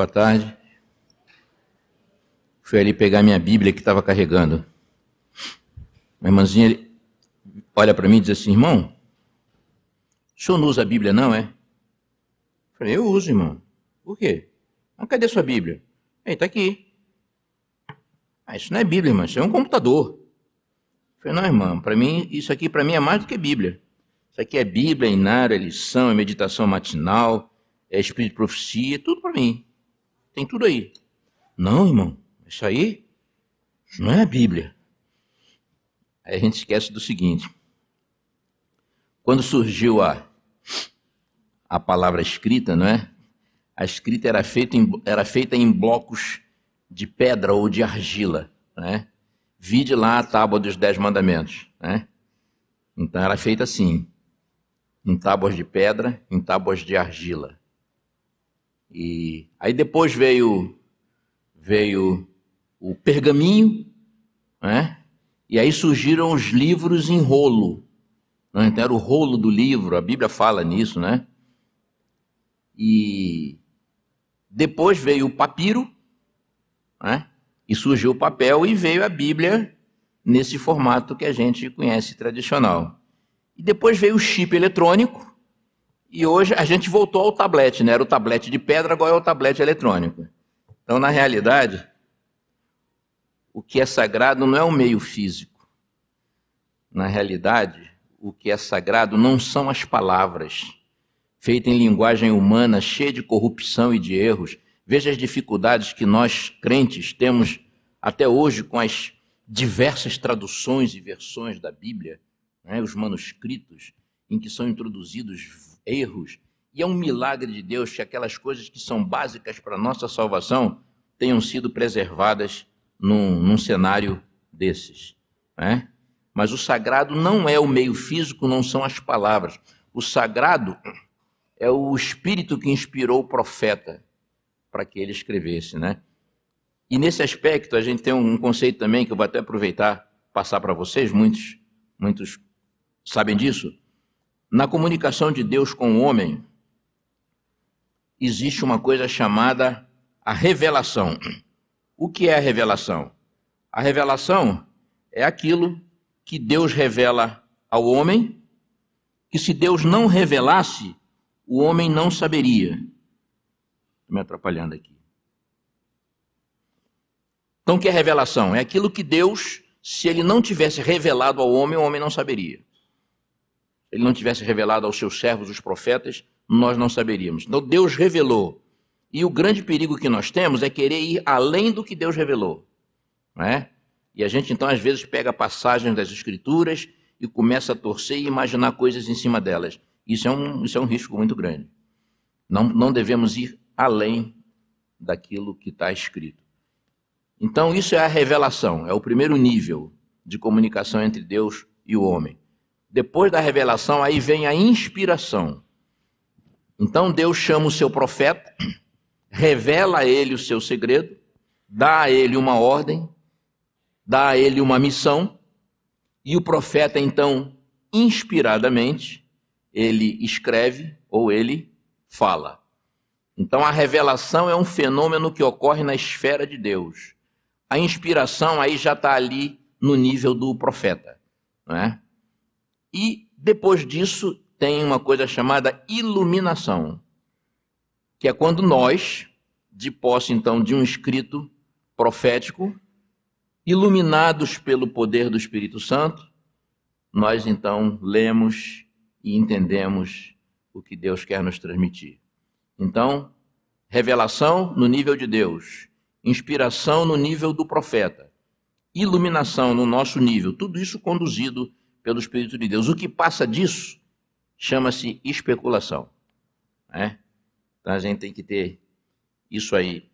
Boa tarde. Fui ali pegar minha Bíblia que estava carregando. Uma irmãzinha olha para mim e diz assim: irmão, o senhor não usa a Bíblia, não, é? Eu falei: eu uso, irmão. Por quê? Mas cadê sua Bíblia? Ei, está aqui. Ah, isso não é Bíblia, irmão, isso é um computador. Eu falei: não, irmão, para mim, isso aqui para mim é mais do que Bíblia. Isso aqui é Bíblia, é inário, é lição, é meditação matinal, é espírito de profecia, é tudo para mim. Tem tudo aí. Não, irmão, isso aí não é a Bíblia. Aí a gente esquece do seguinte: quando surgiu a, a palavra escrita, não é? A escrita era feita em, era feita em blocos de pedra ou de argila, né? Vide lá a tábua dos dez mandamentos, né? Então era feita assim, em tábuas de pedra, em tábuas de argila. E aí depois veio veio o pergaminho, né? E aí surgiram os livros em rolo. Né? Então era o rolo do livro, a Bíblia fala nisso, né? E depois veio o papiro, né? E surgiu o papel e veio a Bíblia nesse formato que a gente conhece tradicional. E depois veio o chip eletrônico, e hoje a gente voltou ao tablet, né? Era o tablet de pedra, agora é o tablet eletrônico. Então, na realidade, o que é sagrado não é o meio físico. Na realidade, o que é sagrado não são as palavras, feitas em linguagem humana, cheia de corrupção e de erros. Veja as dificuldades que nós, crentes, temos até hoje com as diversas traduções e versões da Bíblia, né? os manuscritos, em que são introduzidos erros. E é um milagre de Deus que aquelas coisas que são básicas para a nossa salvação tenham sido preservadas num, num cenário desses. Né? Mas o sagrado não é o meio físico, não são as palavras. O sagrado é o espírito que inspirou o profeta para que ele escrevesse. Né? E nesse aspecto, a gente tem um conceito também que eu vou até aproveitar passar para vocês, muitos, muitos sabem disso. Na comunicação de Deus com o homem, existe uma coisa chamada a revelação. O que é a revelação? A revelação é aquilo que Deus revela ao homem, que se Deus não revelasse, o homem não saberia. Estou me atrapalhando aqui. Então, o que é revelação? É aquilo que Deus, se ele não tivesse revelado ao homem, o homem não saberia ele não tivesse revelado aos seus servos, os profetas, nós não saberíamos. Então Deus revelou. E o grande perigo que nós temos é querer ir além do que Deus revelou. Não é? E a gente então às vezes pega passagens das Escrituras e começa a torcer e imaginar coisas em cima delas. Isso é um, isso é um risco muito grande. Não, não devemos ir além daquilo que está escrito. Então, isso é a revelação, é o primeiro nível de comunicação entre Deus e o homem. Depois da revelação, aí vem a inspiração. Então Deus chama o seu profeta, revela a ele o seu segredo, dá a ele uma ordem, dá a ele uma missão, e o profeta então, inspiradamente, ele escreve ou ele fala. Então a revelação é um fenômeno que ocorre na esfera de Deus. A inspiração aí já está ali no nível do profeta, não é? E depois disso tem uma coisa chamada iluminação, que é quando nós, de posse então de um escrito profético, iluminados pelo poder do Espírito Santo, nós então lemos e entendemos o que Deus quer nos transmitir. Então, revelação no nível de Deus, inspiração no nível do profeta, iluminação no nosso nível, tudo isso conduzido pelo Espírito de Deus. O que passa disso chama-se especulação. Né? Então a gente tem que ter isso aí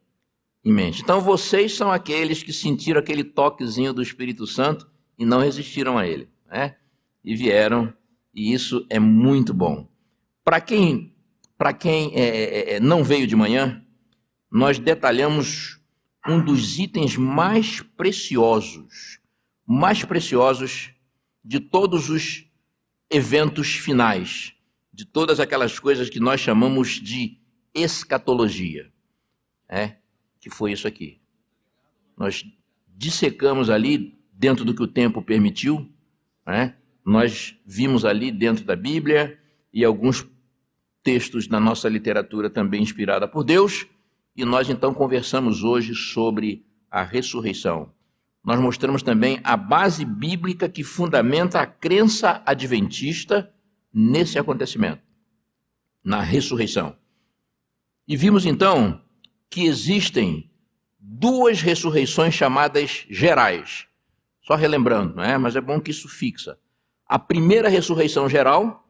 em mente. Então vocês são aqueles que sentiram aquele toquezinho do Espírito Santo e não resistiram a ele. Né? E vieram, e isso é muito bom. Para quem, pra quem é, é, é, não veio de manhã, nós detalhamos um dos itens mais preciosos, mais preciosos de todos os eventos finais, de todas aquelas coisas que nós chamamos de escatologia. é, que foi isso aqui. Nós dissecamos ali, dentro do que o tempo permitiu, é, nós vimos ali dentro da Bíblia e alguns textos da nossa literatura também inspirada por Deus, e nós então conversamos hoje sobre a ressurreição. Nós mostramos também a base bíblica que fundamenta a crença adventista nesse acontecimento, na ressurreição. E vimos então que existem duas ressurreições chamadas gerais. Só relembrando, não é? Mas é bom que isso fixa. A primeira ressurreição geral,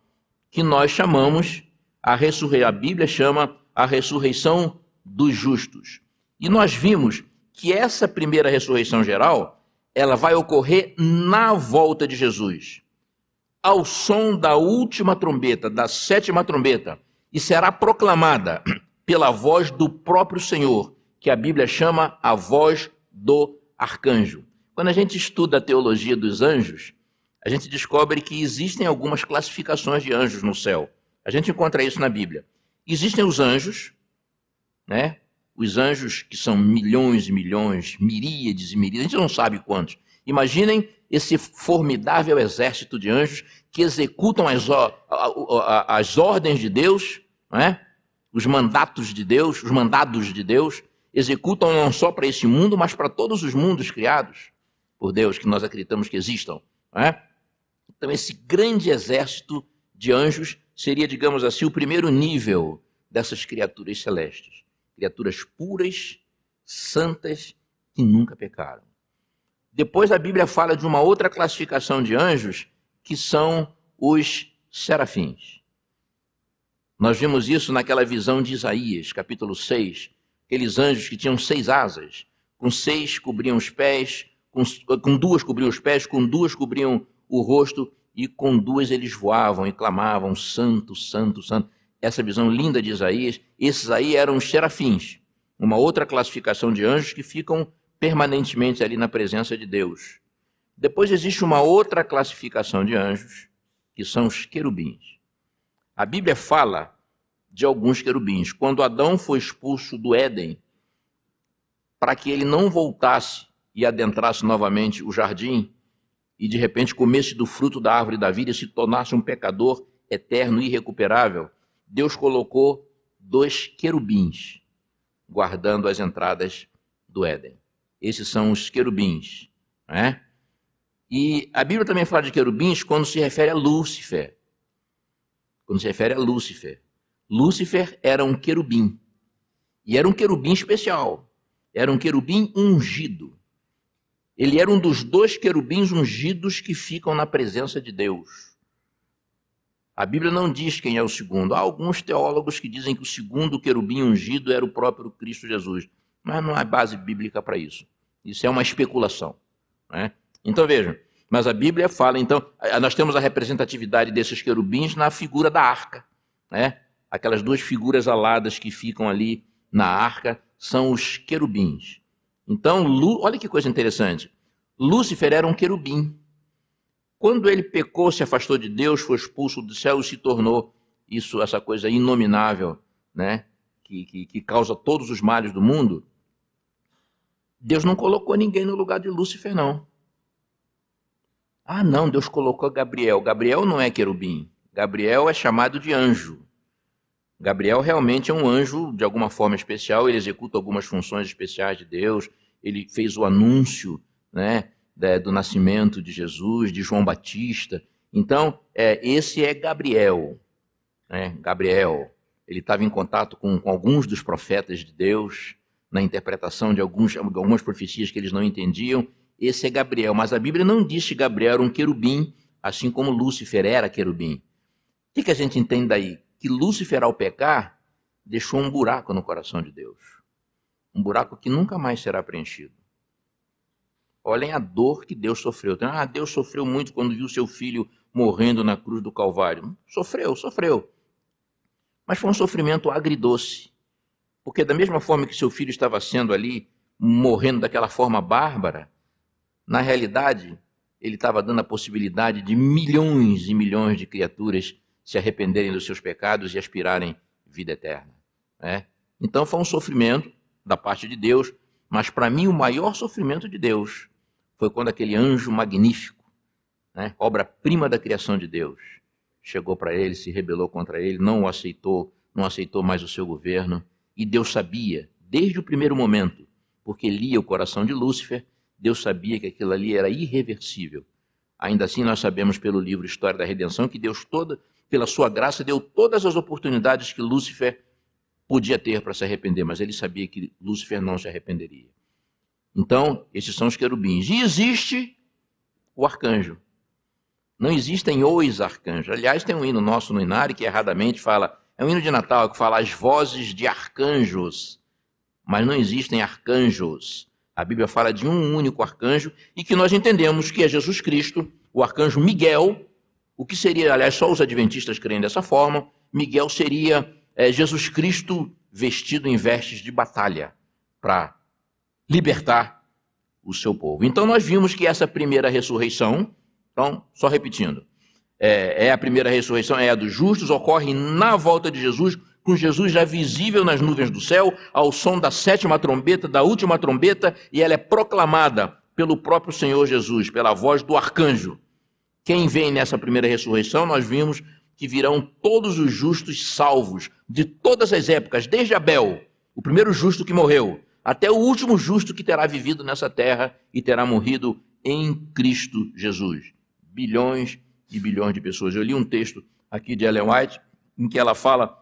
que nós chamamos a ressurreição, a Bíblia chama a ressurreição dos justos. E nós vimos que essa primeira ressurreição geral, ela vai ocorrer na volta de Jesus, ao som da última trombeta, da sétima trombeta, e será proclamada pela voz do próprio Senhor, que a Bíblia chama a voz do arcanjo. Quando a gente estuda a teologia dos anjos, a gente descobre que existem algumas classificações de anjos no céu. A gente encontra isso na Bíblia. Existem os anjos, né? Os anjos que são milhões e milhões, miríades e miríades, a gente não sabe quantos. Imaginem esse formidável exército de anjos que executam as, as ordens de Deus, né? os mandatos de Deus, os mandados de Deus, executam não só para esse mundo, mas para todos os mundos criados por Deus, que nós acreditamos que existam. Né? Então, esse grande exército de anjos seria, digamos assim, o primeiro nível dessas criaturas celestes. Criaturas puras, santas, que nunca pecaram. Depois a Bíblia fala de uma outra classificação de anjos, que são os serafins. Nós vimos isso naquela visão de Isaías, capítulo 6, aqueles anjos que tinham seis asas, com seis cobriam os pés, com, com duas cobriam os pés, com duas cobriam o rosto e com duas eles voavam e clamavam: Santo, Santo, Santo. Essa visão linda de Isaías, esses aí eram os serafins, uma outra classificação de anjos que ficam permanentemente ali na presença de Deus. Depois existe uma outra classificação de anjos, que são os querubins. A Bíblia fala de alguns querubins. Quando Adão foi expulso do Éden, para que ele não voltasse e adentrasse novamente o jardim, e de repente comesse do fruto da árvore da vida e se tornasse um pecador eterno, irrecuperável, Deus colocou dois querubins guardando as entradas do Éden. Esses são os querubins. Né? E a Bíblia também fala de querubins quando se refere a Lúcifer. Quando se refere a Lúcifer. Lúcifer era um querubim. E era um querubim especial. Era um querubim ungido. Ele era um dos dois querubins ungidos que ficam na presença de Deus. A Bíblia não diz quem é o segundo. Há alguns teólogos que dizem que o segundo querubim ungido era o próprio Cristo Jesus. Mas não há base bíblica para isso. Isso é uma especulação. Né? Então vejam, mas a Bíblia fala, então, nós temos a representatividade desses querubins na figura da arca. Né? Aquelas duas figuras aladas que ficam ali na arca são os querubins. Então, Lu, olha que coisa interessante. Lúcifer era um querubim. Quando ele pecou, se afastou de Deus, foi expulso do céu e se tornou isso, essa coisa inominável, né? Que, que, que causa todos os males do mundo. Deus não colocou ninguém no lugar de Lúcifer, não. Ah, não, Deus colocou Gabriel. Gabriel não é querubim. Gabriel é chamado de anjo. Gabriel realmente é um anjo de alguma forma especial, ele executa algumas funções especiais de Deus, ele fez o anúncio né, do nascimento de Jesus, de João Batista. Então, é, esse é Gabriel. Né, Gabriel, ele estava em contato com, com, alguns dos profetas de Deus, na interpretação de alguns, algumas profecias que eles não entendiam. Esse é Gabriel, mas a Bíblia não diz que Gabriel era um querubim, assim como Lúcifer era querubim. O que, que a gente entende daí? que Lúcifer, ao pecar, deixou um buraco no coração de Deus. Um buraco que nunca mais será preenchido. Olhem a dor que Deus sofreu. Ah, Deus sofreu muito quando viu seu filho morrendo na cruz do Calvário. Sofreu, sofreu. Mas foi um sofrimento agridoce. Porque, da mesma forma que seu filho estava sendo ali, morrendo daquela forma bárbara, na realidade, ele estava dando a possibilidade de milhões e milhões de criaturas se arrependerem dos seus pecados e aspirarem vida eterna. Né? Então foi um sofrimento da parte de Deus, mas para mim o maior sofrimento de Deus foi quando aquele anjo magnífico, né, obra-prima da criação de Deus, chegou para ele, se rebelou contra ele, não o aceitou, não aceitou mais o seu governo, e Deus sabia, desde o primeiro momento, porque lia o coração de Lúcifer, Deus sabia que aquilo ali era irreversível. Ainda assim, nós sabemos pelo livro História da Redenção que Deus toda, pela sua graça, deu todas as oportunidades que Lúcifer podia ter para se arrepender, mas ele sabia que Lúcifer não se arrependeria. Então, esses são os querubins. E existe o arcanjo. Não existem os arcanjos. Aliás, tem um hino nosso no Inari que erradamente fala, é um hino de Natal que fala as vozes de arcanjos, mas não existem arcanjos. A Bíblia fala de um único arcanjo e que nós entendemos que é Jesus Cristo, o arcanjo Miguel, o que seria, aliás, só os adventistas creem dessa forma. Miguel seria é, Jesus Cristo vestido em vestes de batalha para libertar o seu povo. Então nós vimos que essa primeira ressurreição, então, só repetindo, é, é, a primeira ressurreição, é a dos justos, ocorre na volta de Jesus, com Jesus já visível nas nuvens do céu, ao som da sétima trombeta, da última trombeta, e ela é proclamada pelo próprio Senhor Jesus, pela voz do arcanjo. Quem vem nessa primeira ressurreição, nós vimos que virão todos os justos salvos de todas as épocas, desde Abel, o primeiro justo que morreu, até o último justo que terá vivido nessa terra e terá morrido em Cristo Jesus bilhões e bilhões de pessoas. Eu li um texto aqui de Ellen White em que ela fala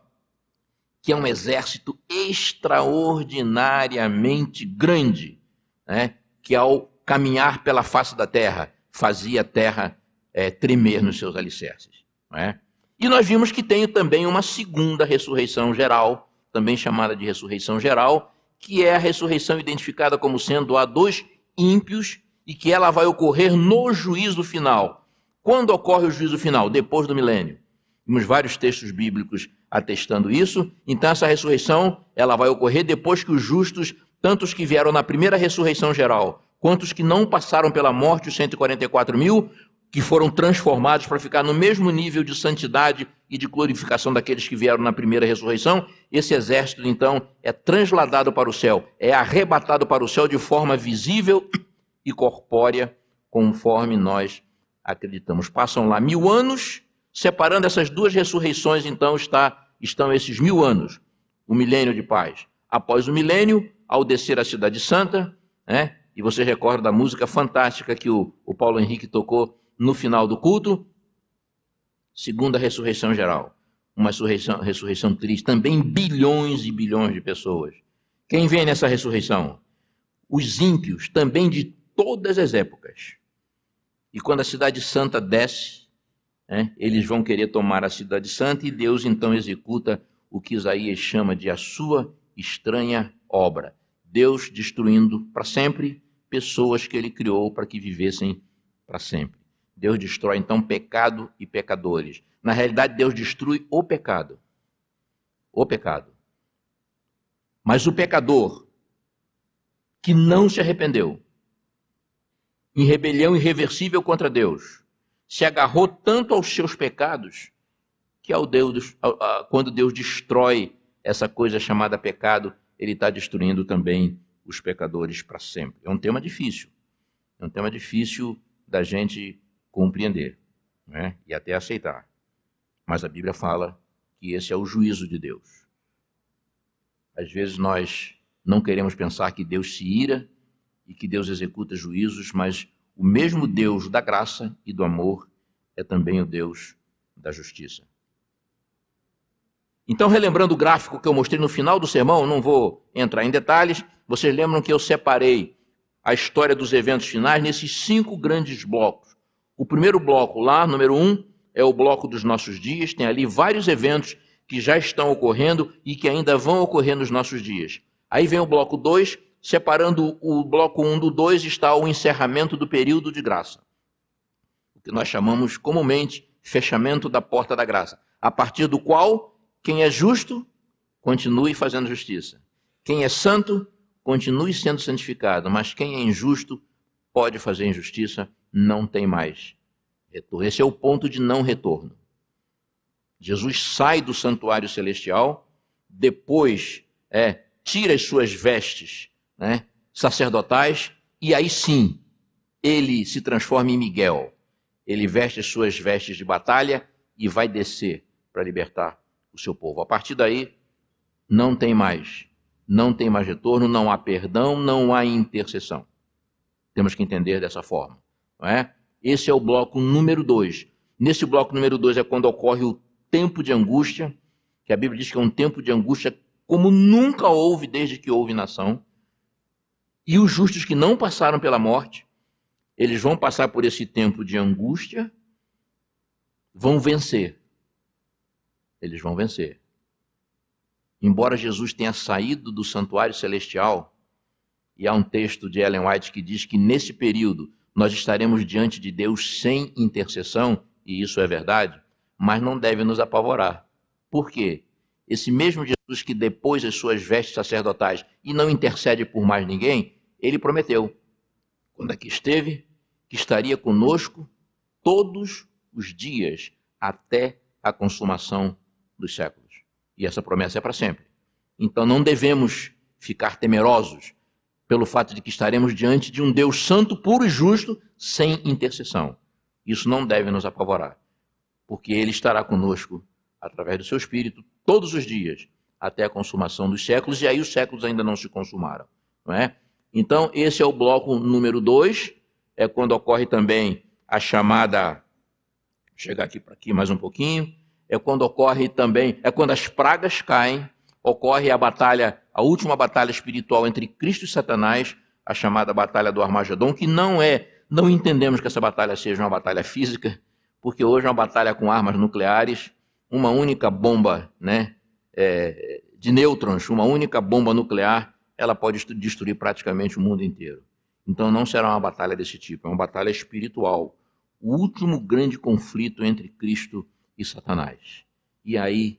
que é um exército extraordinariamente grande, né, que ao caminhar pela face da terra fazia a terra é, tremer nos seus alicerces. É? E nós vimos que tem também uma segunda ressurreição geral, também chamada de ressurreição geral, que é a ressurreição identificada como sendo a dos ímpios e que ela vai ocorrer no juízo final, quando ocorre o juízo final? Depois do milênio. Temos vários textos bíblicos atestando isso. Então essa ressurreição, ela vai ocorrer depois que os justos, tanto os que vieram na primeira ressurreição geral, quanto os que não passaram pela morte, os 144 mil, que foram transformados para ficar no mesmo nível de santidade e de glorificação daqueles que vieram na primeira ressurreição, esse exército, então, é transladado para o céu, é arrebatado para o céu de forma visível e corpórea, conforme nós acreditamos. Passam lá mil anos, separando essas duas ressurreições, então está, estão esses mil anos, o milênio de paz. Após o milênio, ao descer a Cidade Santa, né? e você recorda da música fantástica que o, o Paulo Henrique tocou no final do culto, segunda ressurreição geral. Uma ressurreição, ressurreição triste, também bilhões e bilhões de pessoas. Quem vem nessa ressurreição? Os ímpios, também de todas as épocas. E quando a cidade santa desce, né, eles vão querer tomar a cidade santa e Deus então executa o que Isaías chama de a sua estranha obra. Deus destruindo para sempre pessoas que ele criou para que vivessem para sempre. Deus destrói então pecado e pecadores. Na realidade, Deus destrui o pecado. O pecado. Mas o pecador que não se arrependeu, em rebelião irreversível contra Deus, se agarrou tanto aos seus pecados que ao Deus, quando Deus destrói essa coisa chamada pecado, ele está destruindo também os pecadores para sempre. É um tema difícil, é um tema difícil da gente compreender né? e até aceitar. Mas a Bíblia fala que esse é o juízo de Deus. Às vezes nós não queremos pensar que Deus se ira e que Deus executa juízos, mas o mesmo Deus da graça e do amor é também o Deus da justiça. Então, relembrando o gráfico que eu mostrei no final do sermão, não vou entrar em detalhes, vocês lembram que eu separei a história dos eventos finais nesses cinco grandes blocos. O primeiro bloco, lá, número um, é o bloco dos nossos dias, tem ali vários eventos que já estão ocorrendo e que ainda vão ocorrer nos nossos dias. Aí vem o bloco 2, Separando o bloco 1 do 2 está o encerramento do período de graça. O que nós chamamos comumente fechamento da porta da graça, a partir do qual quem é justo continue fazendo justiça. Quem é santo continue sendo santificado, mas quem é injusto pode fazer injustiça, não tem mais retorno. Esse é o ponto de não retorno. Jesus sai do santuário celestial, depois é tira as suas vestes né, sacerdotais e aí sim ele se transforma em Miguel. Ele veste as suas vestes de batalha e vai descer para libertar o seu povo. A partir daí, não tem mais, não tem mais retorno, não há perdão, não há intercessão. Temos que entender dessa forma, não é? Esse é o bloco número dois. Nesse bloco número dois é quando ocorre o tempo de angústia, que a Bíblia diz que é um tempo de angústia como nunca houve desde que houve nação. E os justos que não passaram pela morte, eles vão passar por esse tempo de angústia, vão vencer. Eles vão vencer. Embora Jesus tenha saído do santuário celestial, e há um texto de Ellen White que diz que nesse período nós estaremos diante de Deus sem intercessão, e isso é verdade, mas não deve nos apavorar. Por quê? Esse mesmo Jesus que depois as suas vestes sacerdotais e não intercede por mais ninguém, ele prometeu quando aqui esteve, que estaria conosco todos os dias até a consumação dos séculos. E essa promessa é para sempre. Então não devemos ficar temerosos pelo fato de que estaremos diante de um Deus santo, puro e justo, sem intercessão. Isso não deve nos apavorar, porque Ele estará conosco através do seu Espírito todos os dias até a consumação dos séculos, e aí os séculos ainda não se consumaram. Não é? Então, esse é o bloco número dois, é quando ocorre também a chamada. Vou chegar aqui para aqui mais um pouquinho. É quando ocorre também, é quando as pragas caem, ocorre a batalha, a última batalha espiritual entre Cristo e Satanás, a chamada batalha do Armagedon, que não é, não entendemos que essa batalha seja uma batalha física, porque hoje é uma batalha com armas nucleares, uma única bomba, né, é, de nêutrons, uma única bomba nuclear ela pode destruir praticamente o mundo inteiro. Então não será uma batalha desse tipo, é uma batalha espiritual. O último grande conflito entre Cristo e Satanás. E aí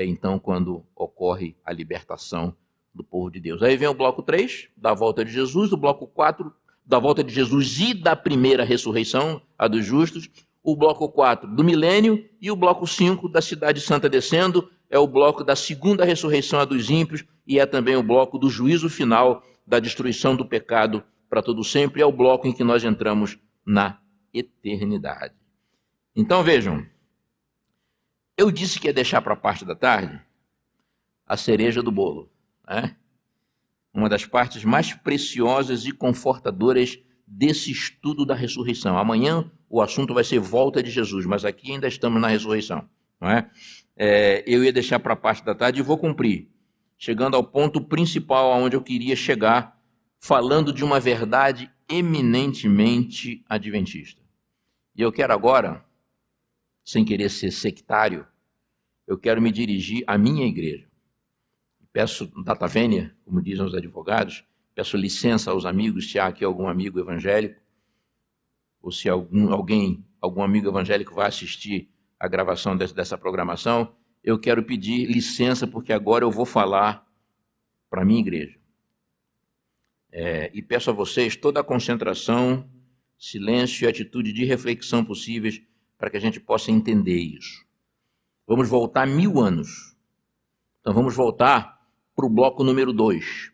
é então quando ocorre a libertação do povo de Deus. Aí vem o bloco 3, da volta de Jesus, o bloco 4, da volta de Jesus e da primeira ressurreição, a dos justos, o bloco 4 do milênio e o bloco 5 da cidade santa descendo, é o bloco da segunda ressurreição a dos ímpios e é também o bloco do juízo final, da destruição do pecado para todo sempre, é o bloco em que nós entramos na eternidade. Então vejam, eu disse que ia deixar para a parte da tarde a cereja do bolo, né? uma das partes mais preciosas e confortadoras desse estudo da ressurreição. Amanhã o assunto vai ser volta de Jesus, mas aqui ainda estamos na ressurreição. Não é? É, eu ia deixar para a parte da tarde e vou cumprir chegando ao ponto principal aonde eu queria chegar, falando de uma verdade eminentemente adventista. E eu quero agora, sem querer ser sectário, eu quero me dirigir à minha igreja. Peço data vênia, como dizem os advogados, peço licença aos amigos, se há aqui algum amigo evangélico, ou se algum, alguém, algum amigo evangélico vai assistir a gravação dessa programação, eu quero pedir licença, porque agora eu vou falar para a minha igreja. É, e peço a vocês toda a concentração, silêncio e atitude de reflexão possíveis para que a gente possa entender isso. Vamos voltar mil anos. Então vamos voltar para o bloco número dois.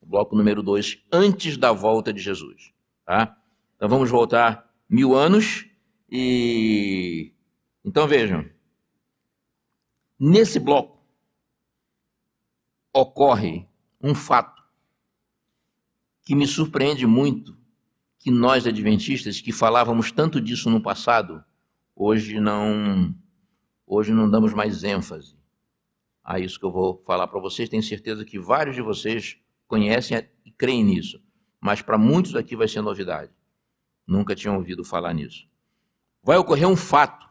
O bloco número dois, antes da volta de Jesus. Tá? Então vamos voltar mil anos e. Então vejam. Nesse bloco ocorre um fato que me surpreende muito, que nós adventistas que falávamos tanto disso no passado, hoje não hoje não damos mais ênfase a isso que eu vou falar para vocês. Tenho certeza que vários de vocês conhecem e creem nisso, mas para muitos aqui vai ser novidade. Nunca tinham ouvido falar nisso. Vai ocorrer um fato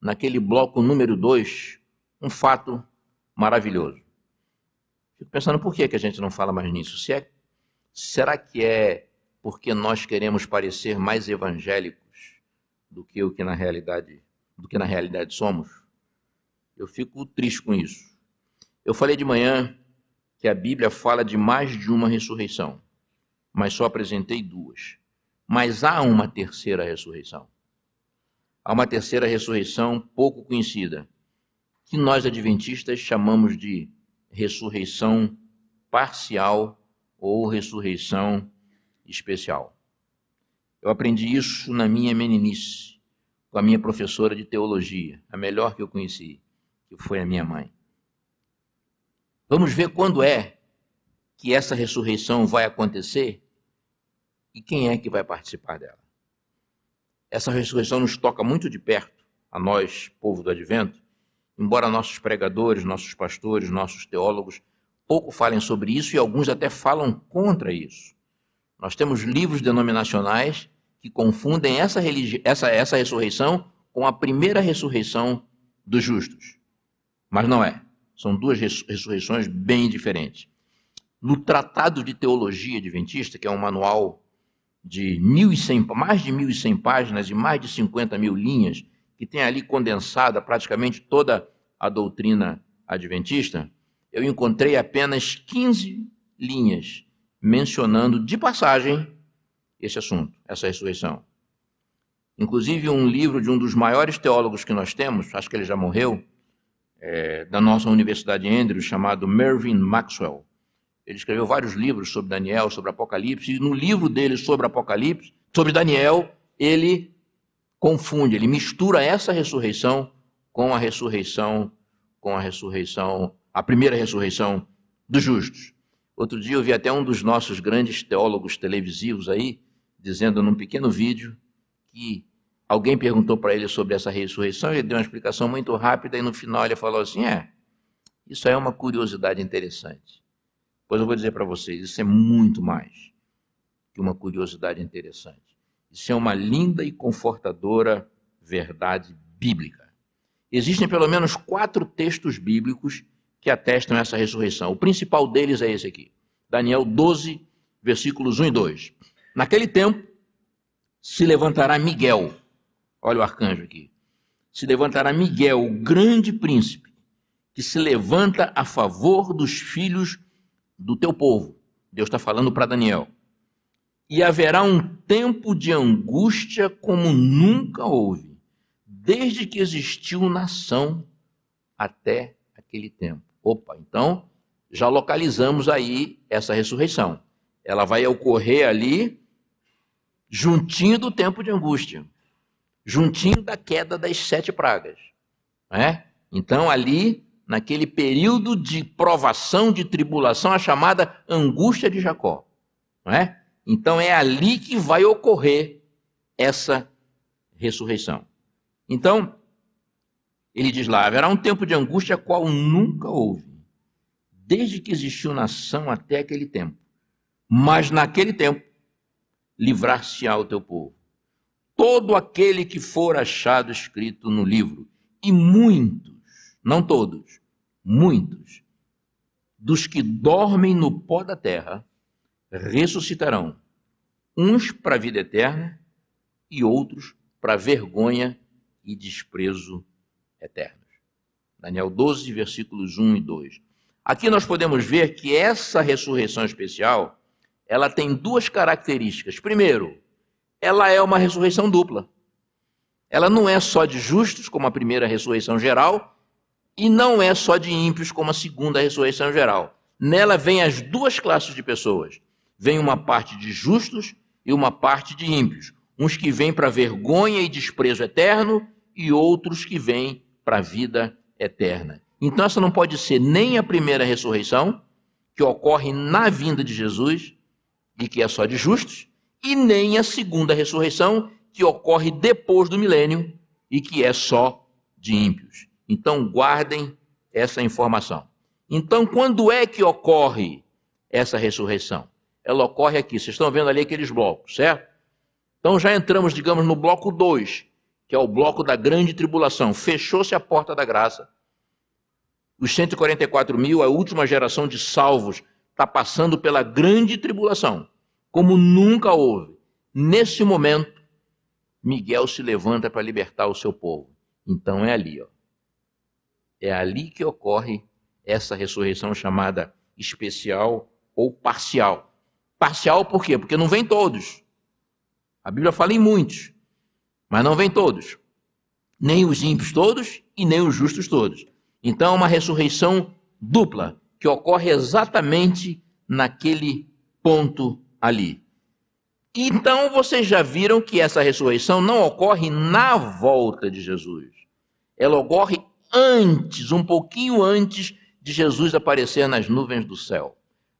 naquele bloco número 2 um fato maravilhoso. Fico pensando por que, que a gente não fala mais nisso. Se é, será que é porque nós queremos parecer mais evangélicos do que o que na realidade, do que na realidade somos? Eu fico triste com isso. Eu falei de manhã que a Bíblia fala de mais de uma ressurreição, mas só apresentei duas. Mas há uma terceira ressurreição. Há uma terceira ressurreição pouco conhecida, que nós adventistas chamamos de ressurreição parcial ou ressurreição especial. Eu aprendi isso na minha meninice, com a minha professora de teologia, a melhor que eu conheci, que foi a minha mãe. Vamos ver quando é que essa ressurreição vai acontecer e quem é que vai participar dela. Essa ressurreição nos toca muito de perto, a nós, povo do advento, embora nossos pregadores, nossos pastores, nossos teólogos pouco falem sobre isso e alguns até falam contra isso. Nós temos livros denominacionais que confundem essa, essa, essa ressurreição com a primeira ressurreição dos justos. Mas não é. São duas ressurreições bem diferentes. No Tratado de Teologia Adventista, que é um manual de 1.100, mais de 1.100 páginas e mais de 50 mil linhas, que tem ali condensada praticamente toda a doutrina adventista, eu encontrei apenas 15 linhas mencionando de passagem esse assunto, essa ressurreição. Inclusive, um livro de um dos maiores teólogos que nós temos, acho que ele já morreu, é, da nossa Universidade Andrews, chamado Mervyn Maxwell. Ele escreveu vários livros sobre Daniel, sobre Apocalipse, e no livro dele sobre Apocalipse, sobre Daniel, ele confunde, ele mistura essa ressurreição com a ressurreição, com a ressurreição a primeira ressurreição dos justos. Outro dia eu vi até um dos nossos grandes teólogos televisivos aí, dizendo num pequeno vídeo que alguém perguntou para ele sobre essa ressurreição, ele deu uma explicação muito rápida e no final ele falou assim: é, isso é uma curiosidade interessante. Pois eu vou dizer para vocês, isso é muito mais que uma curiosidade interessante. Isso é uma linda e confortadora verdade bíblica. Existem pelo menos quatro textos bíblicos que atestam essa ressurreição. O principal deles é esse aqui. Daniel 12, versículos 1 e 2. Naquele tempo se levantará Miguel. Olha o arcanjo aqui. Se levantará Miguel, o grande príncipe, que se levanta a favor dos filhos do teu povo. Deus está falando para Daniel. E haverá um tempo de angústia como nunca houve, desde que existiu nação até aquele tempo. Opa, então já localizamos aí essa ressurreição. Ela vai ocorrer ali juntinho do tempo de angústia, juntinho da queda das sete pragas. Né? Então, ali, naquele período de provação, de tribulação, a chamada angústia de Jacó. Né? Então, é ali que vai ocorrer essa ressurreição. Então, ele diz lá: haverá um tempo de angústia qual nunca houve, desde que existiu nação até aquele tempo. Mas naquele tempo livrar-se-á o teu povo. Todo aquele que for achado escrito no livro, e muitos, não todos, muitos, dos que dormem no pó da terra, ressuscitarão, uns para a vida eterna e outros para vergonha e desprezo eternos. Daniel 12, versículos 1 e 2. Aqui nós podemos ver que essa ressurreição especial, ela tem duas características. Primeiro, ela é uma ressurreição dupla. Ela não é só de justos, como a primeira ressurreição geral, e não é só de ímpios, como a segunda ressurreição geral. Nela vem as duas classes de pessoas. Vem uma parte de justos e uma parte de ímpios. Uns que vêm para vergonha e desprezo eterno, e outros que vêm para a vida eterna. Então, essa não pode ser nem a primeira ressurreição, que ocorre na vinda de Jesus, e que é só de justos, e nem a segunda ressurreição, que ocorre depois do milênio, e que é só de ímpios. Então, guardem essa informação. Então, quando é que ocorre essa ressurreição? Ela ocorre aqui. Vocês estão vendo ali aqueles blocos, certo? Então, já entramos, digamos, no bloco 2, que é o bloco da grande tribulação. Fechou-se a porta da graça. Os 144 mil, a última geração de salvos, está passando pela grande tribulação, como nunca houve. Nesse momento, Miguel se levanta para libertar o seu povo. Então é ali, ó. É ali que ocorre essa ressurreição chamada especial ou parcial. Parcial por quê? Porque não vem todos. A Bíblia fala em muitos. Mas não vem todos. Nem os ímpios todos e nem os justos todos. Então, é uma ressurreição dupla, que ocorre exatamente naquele ponto ali. Então vocês já viram que essa ressurreição não ocorre na volta de Jesus. Ela ocorre antes, um pouquinho antes de Jesus aparecer nas nuvens do céu.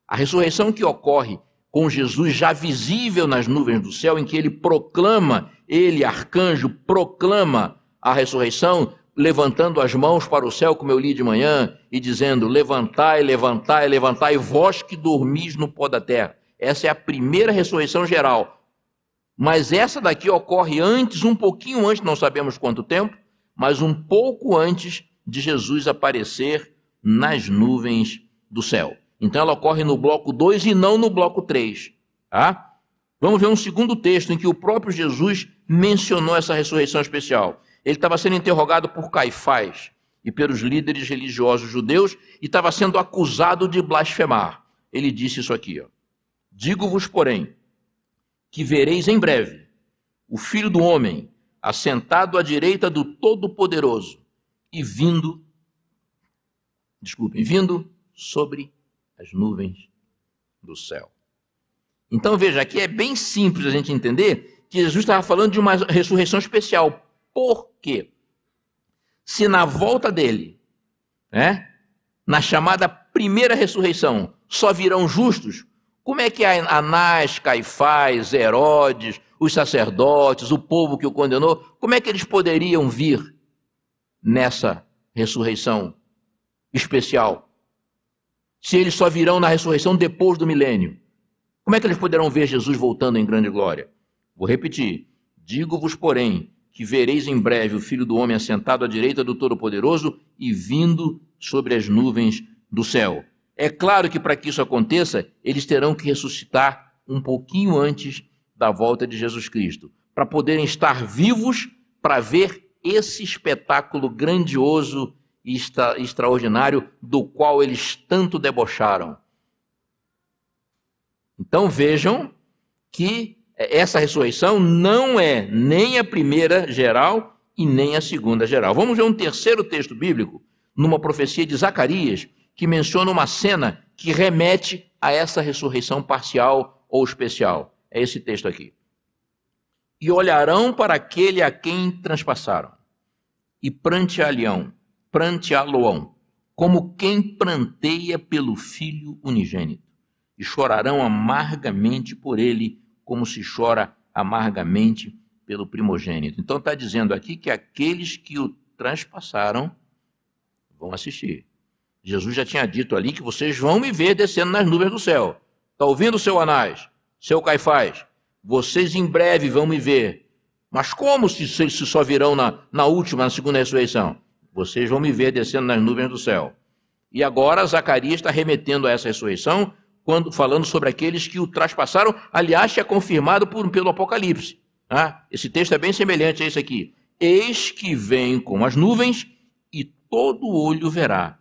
A ressurreição que ocorre com Jesus já visível nas nuvens do céu, em que ele proclama, ele, arcanjo, proclama a ressurreição, levantando as mãos para o céu, como eu li de manhã, e dizendo: Levantai, levantai, levantai, vós que dormis no pó da terra. Essa é a primeira ressurreição geral. Mas essa daqui ocorre antes, um pouquinho antes, não sabemos quanto tempo, mas um pouco antes de Jesus aparecer nas nuvens do céu. Então ela ocorre no bloco 2 e não no bloco 3. Tá? Vamos ver um segundo texto em que o próprio Jesus mencionou essa ressurreição especial. Ele estava sendo interrogado por Caifás e pelos líderes religiosos judeus e estava sendo acusado de blasfemar. Ele disse isso aqui: Digo-vos, porém, que vereis em breve o Filho do Homem assentado à direita do Todo-Poderoso e vindo, desculpem, vindo sobre as nuvens do céu. Então veja, aqui é bem simples a gente entender que Jesus estava falando de uma ressurreição especial. Por quê? Se na volta dele, né, na chamada primeira ressurreição, só virão justos, como é que Anás, Caifás, Herodes, os sacerdotes, o povo que o condenou, como é que eles poderiam vir nessa ressurreição especial? Se eles só virão na ressurreição depois do milênio, como é que eles poderão ver Jesus voltando em grande glória? Vou repetir: digo-vos, porém, que vereis em breve o Filho do Homem assentado à direita do Todo-Poderoso e vindo sobre as nuvens do céu. É claro que para que isso aconteça, eles terão que ressuscitar um pouquinho antes da volta de Jesus Cristo, para poderem estar vivos para ver esse espetáculo grandioso e extra, extraordinário do qual eles tanto debocharam. Então vejam que essa ressurreição não é nem a primeira geral e nem a segunda geral. Vamos ver um terceiro texto bíblico, numa profecia de Zacarias, que menciona uma cena que remete a essa ressurreição parcial ou especial. É esse texto aqui. E olharão para aquele a quem transpassaram, e pranteá-lo-ão, pranteá-lo-ão, como quem pranteia pelo filho unigênito, e chorarão amargamente por ele, como se chora amargamente pelo primogênito. Então está dizendo aqui que aqueles que o transpassaram vão assistir. Jesus já tinha dito ali que vocês vão me ver descendo nas nuvens do céu. Está ouvindo, seu Anás? Seu Caifás, vocês em breve vão me ver. Mas como se, se só virão na, na última, na segunda ressurreição? Vocês vão me ver descendo nas nuvens do céu. E agora Zacarias está remetendo a essa ressurreição, quando falando sobre aqueles que o traspassaram, aliás, é confirmado por, pelo Apocalipse. Ah, esse texto é bem semelhante a esse aqui. Eis que vem com as nuvens e todo olho verá.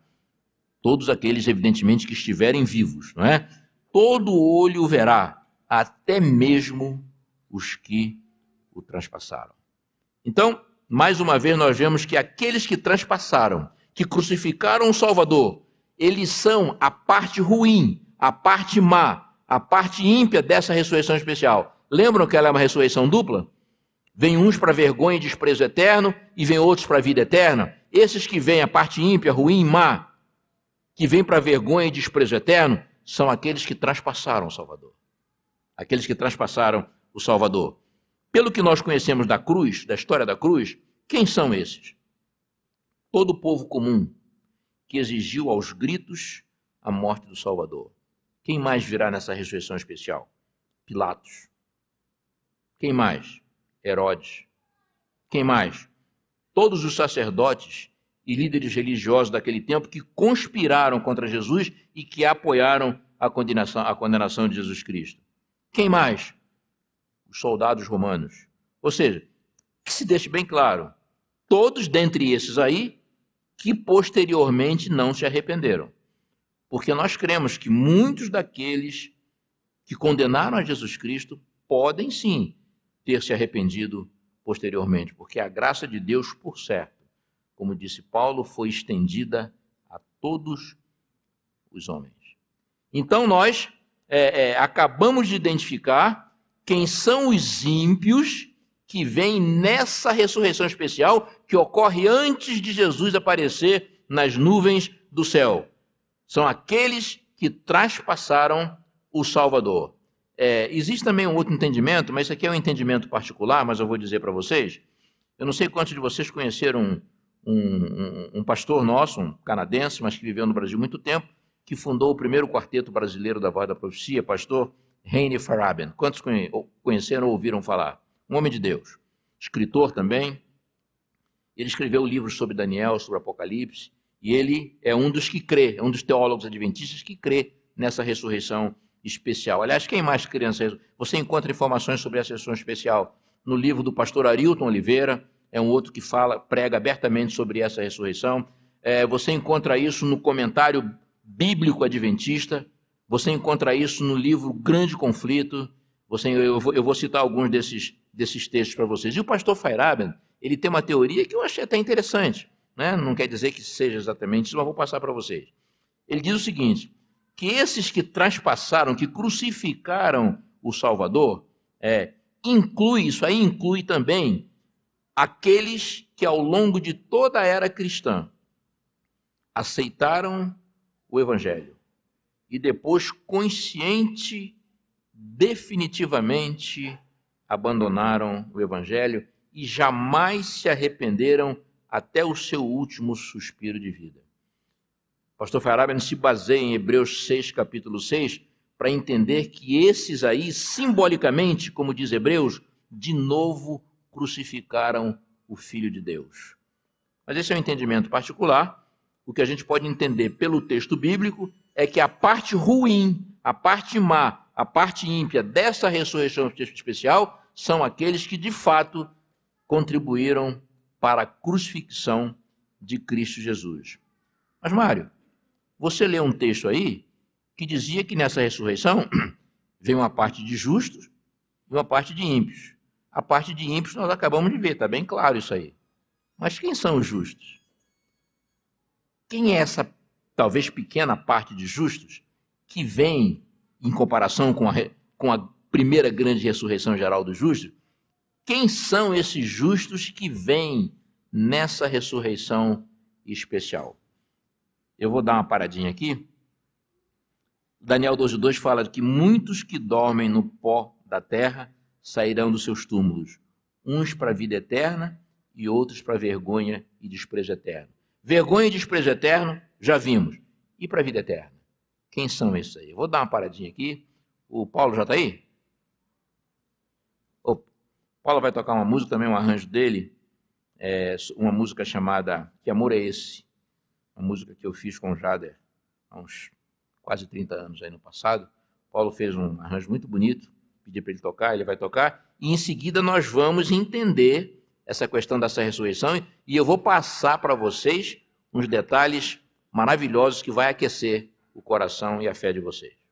Todos aqueles, evidentemente, que estiverem vivos, não é? Todo olho verá até mesmo os que o transpassaram. Então, mais uma vez, nós vemos que aqueles que transpassaram, que crucificaram o Salvador, eles são a parte ruim, a parte má, a parte ímpia dessa ressurreição especial. Lembram que ela é uma ressurreição dupla? Vem uns para vergonha e desprezo eterno e vem outros para a vida eterna. Esses que vêm a parte ímpia, ruim, má, que vêm para vergonha e desprezo eterno, são aqueles que transpassaram o Salvador aqueles que transpassaram o Salvador. Pelo que nós conhecemos da cruz, da história da cruz, quem são esses? Todo o povo comum que exigiu aos gritos a morte do Salvador. Quem mais virá nessa ressurreição especial? Pilatos. Quem mais? Herodes. Quem mais? Todos os sacerdotes e líderes religiosos daquele tempo que conspiraram contra Jesus e que apoiaram a condenação, a condenação de Jesus Cristo. Quem mais? Os soldados romanos. Ou seja, que se deixe bem claro, todos dentre esses aí que posteriormente não se arrependeram. Porque nós cremos que muitos daqueles que condenaram a Jesus Cristo podem sim ter se arrependido posteriormente, porque a graça de Deus, por certo, como disse Paulo, foi estendida a todos os homens. Então nós é, é, acabamos de identificar quem são os ímpios que vêm nessa ressurreição especial que ocorre antes de Jesus aparecer nas nuvens do céu. São aqueles que traspassaram o Salvador. É, existe também um outro entendimento, mas isso aqui é um entendimento particular, mas eu vou dizer para vocês. Eu não sei quantos de vocês conheceram um, um, um, pastor nosso, um canadense, mas que viveu no Brasil muito tempo, que fundou o primeiro quarteto brasileiro da Voz da Profecia, pastor Heine Faraben. Quantos conheceram ou ouviram falar? Um homem de Deus. Escritor também. Ele escreveu livros sobre Daniel, sobre Apocalipse, e ele é um dos que crê, é um dos teólogos adventistas que crê nessa ressurreição especial. Aliás, quem mais crê nessa Você encontra informações sobre essa ressurreição especial no livro do pastor Arilton Oliveira, é um outro que fala, prega abertamente sobre essa ressurreição. É, você encontra isso no comentário bíblico adventista, você encontra isso no livro Grande Conflito. Você, eu, vou, eu vou citar alguns desses, desses textos para vocês. E o pastor Feyerabend, ele tem uma teoria que eu achei até interessante. Né? Não quer dizer que seja exatamente isso, mas vou passar para vocês. Ele diz o seguinte: que esses que traspassaram, que crucificaram o Salvador, é, inclui, isso aí inclui também aqueles que ao longo de toda a era cristã aceitaram o Evangelho e depois consciente, definitivamente abandonaram o Evangelho e jamais se arrependeram até o seu último suspiro de vida. O pastor Farabian se baseia em Hebreus 6, capítulo 6, para entender que esses aí, simbolicamente, como diz Hebreus, de novo crucificaram o Filho de Deus. Mas esse é um entendimento particular. O que a gente pode entender pelo texto bíblico é que a parte ruim, a parte má, a parte ímpia dessa ressurreição especial são aqueles que de fato contribuíram para a crucifixão de Cristo Jesus. Mas, Mário, você lê um texto aí que dizia que nessa ressurreição vem uma parte de justos e uma parte de ímpios. A parte de ímpios nós acabamos de ver, está bem claro isso aí. Mas quem são os justos? Quem é essa talvez pequena parte de justos que vem em comparação com a, com a primeira grande ressurreição geral dos justos? Quem são esses justos que vêm nessa ressurreição especial? Eu vou dar uma paradinha aqui. Daniel 12,2 fala que muitos que dormem no pó da terra sairão dos seus túmulos, uns para a vida eterna e outros para vergonha e desprezo eterno. Vergonha e desprezo eterno, já vimos. E para a vida eterna? Quem são esses aí? vou dar uma paradinha aqui. O Paulo já está aí? Paulo vai tocar uma música também, um arranjo dele, é, uma música chamada Que Amor é Esse? Uma música que eu fiz com o Jader há uns quase 30 anos aí no passado. Paulo fez um arranjo muito bonito, pedir para ele tocar, ele vai tocar, e em seguida nós vamos entender essa questão dessa ressurreição e eu vou passar para vocês uns detalhes maravilhosos que vai aquecer o coração e a fé de vocês.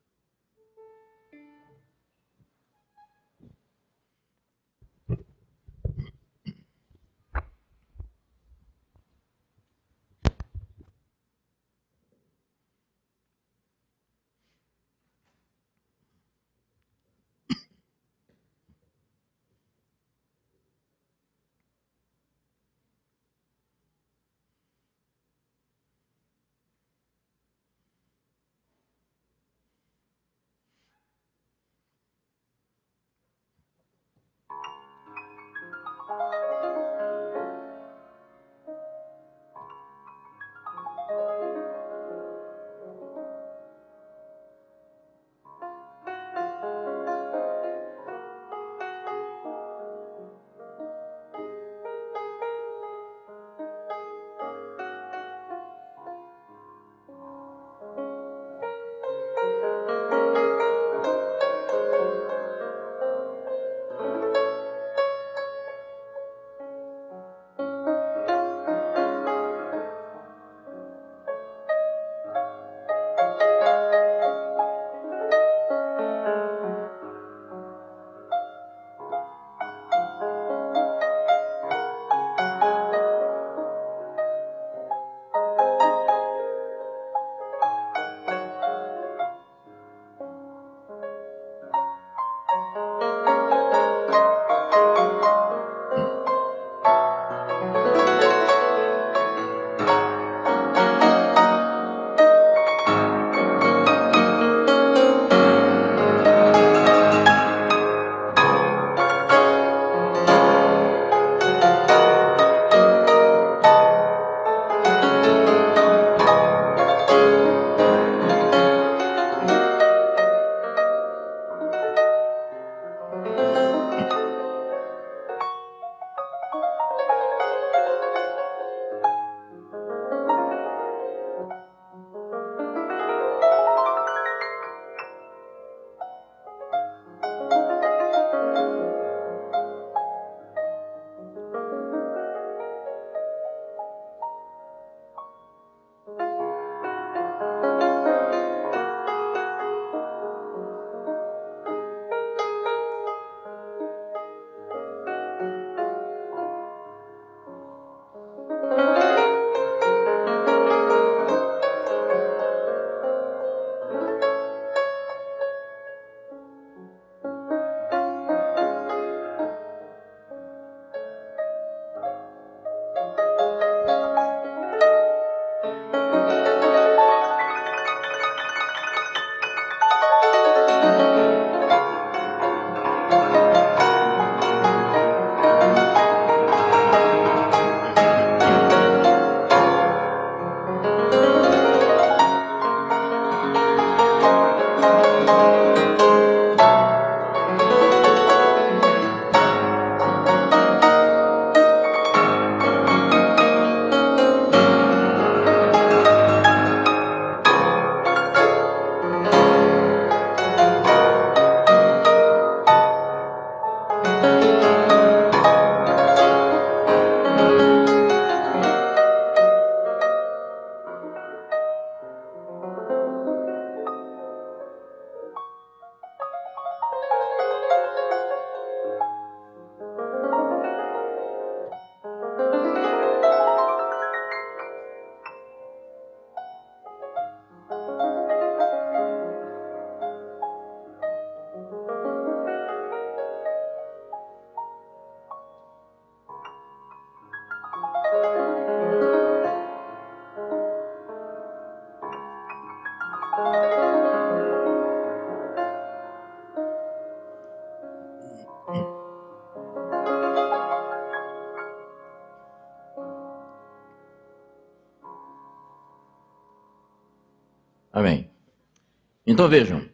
Então vejam,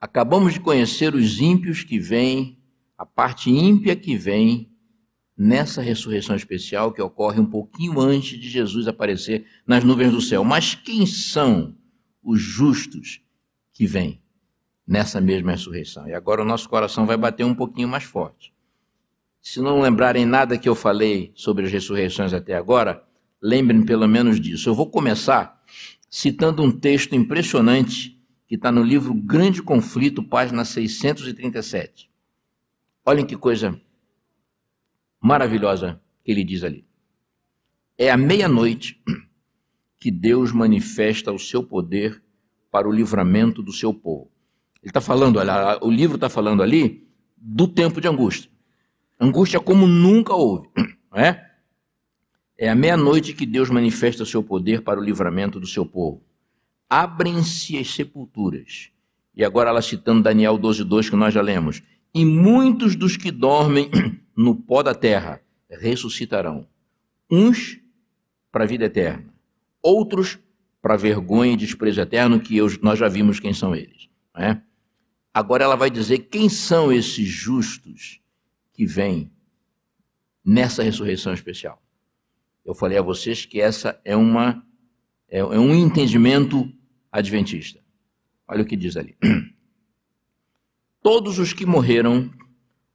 acabamos de conhecer os ímpios que vêm, a parte ímpia que vem nessa ressurreição especial que ocorre um pouquinho antes de Jesus aparecer nas nuvens do céu. Mas quem são os justos que vêm nessa mesma ressurreição? E agora o nosso coração vai bater um pouquinho mais forte. Se não lembrarem nada que eu falei sobre as ressurreições até agora, lembrem pelo menos disso. Eu vou começar citando um texto impressionante que está no livro Grande Conflito, página 637. Olhem que coisa maravilhosa que ele diz ali. É à meia-noite que Deus manifesta o seu poder para o livramento do seu povo. Ele está falando, olha, o livro está falando ali do tempo de angústia. Angústia como nunca houve, não é? É à meia-noite que Deus manifesta seu poder para o livramento do seu povo. Abrem-se as sepulturas. E agora ela citando Daniel 12:2 que nós já lemos. E muitos dos que dormem no pó da terra ressuscitarão. Uns para a vida eterna, outros para vergonha e desprezo eterno, que eu, nós já vimos quem são eles. É? Agora ela vai dizer quem são esses justos que vêm nessa ressurreição especial. Eu falei a vocês que essa é uma é, é um entendimento adventista. Olha o que diz ali. Todos os que morreram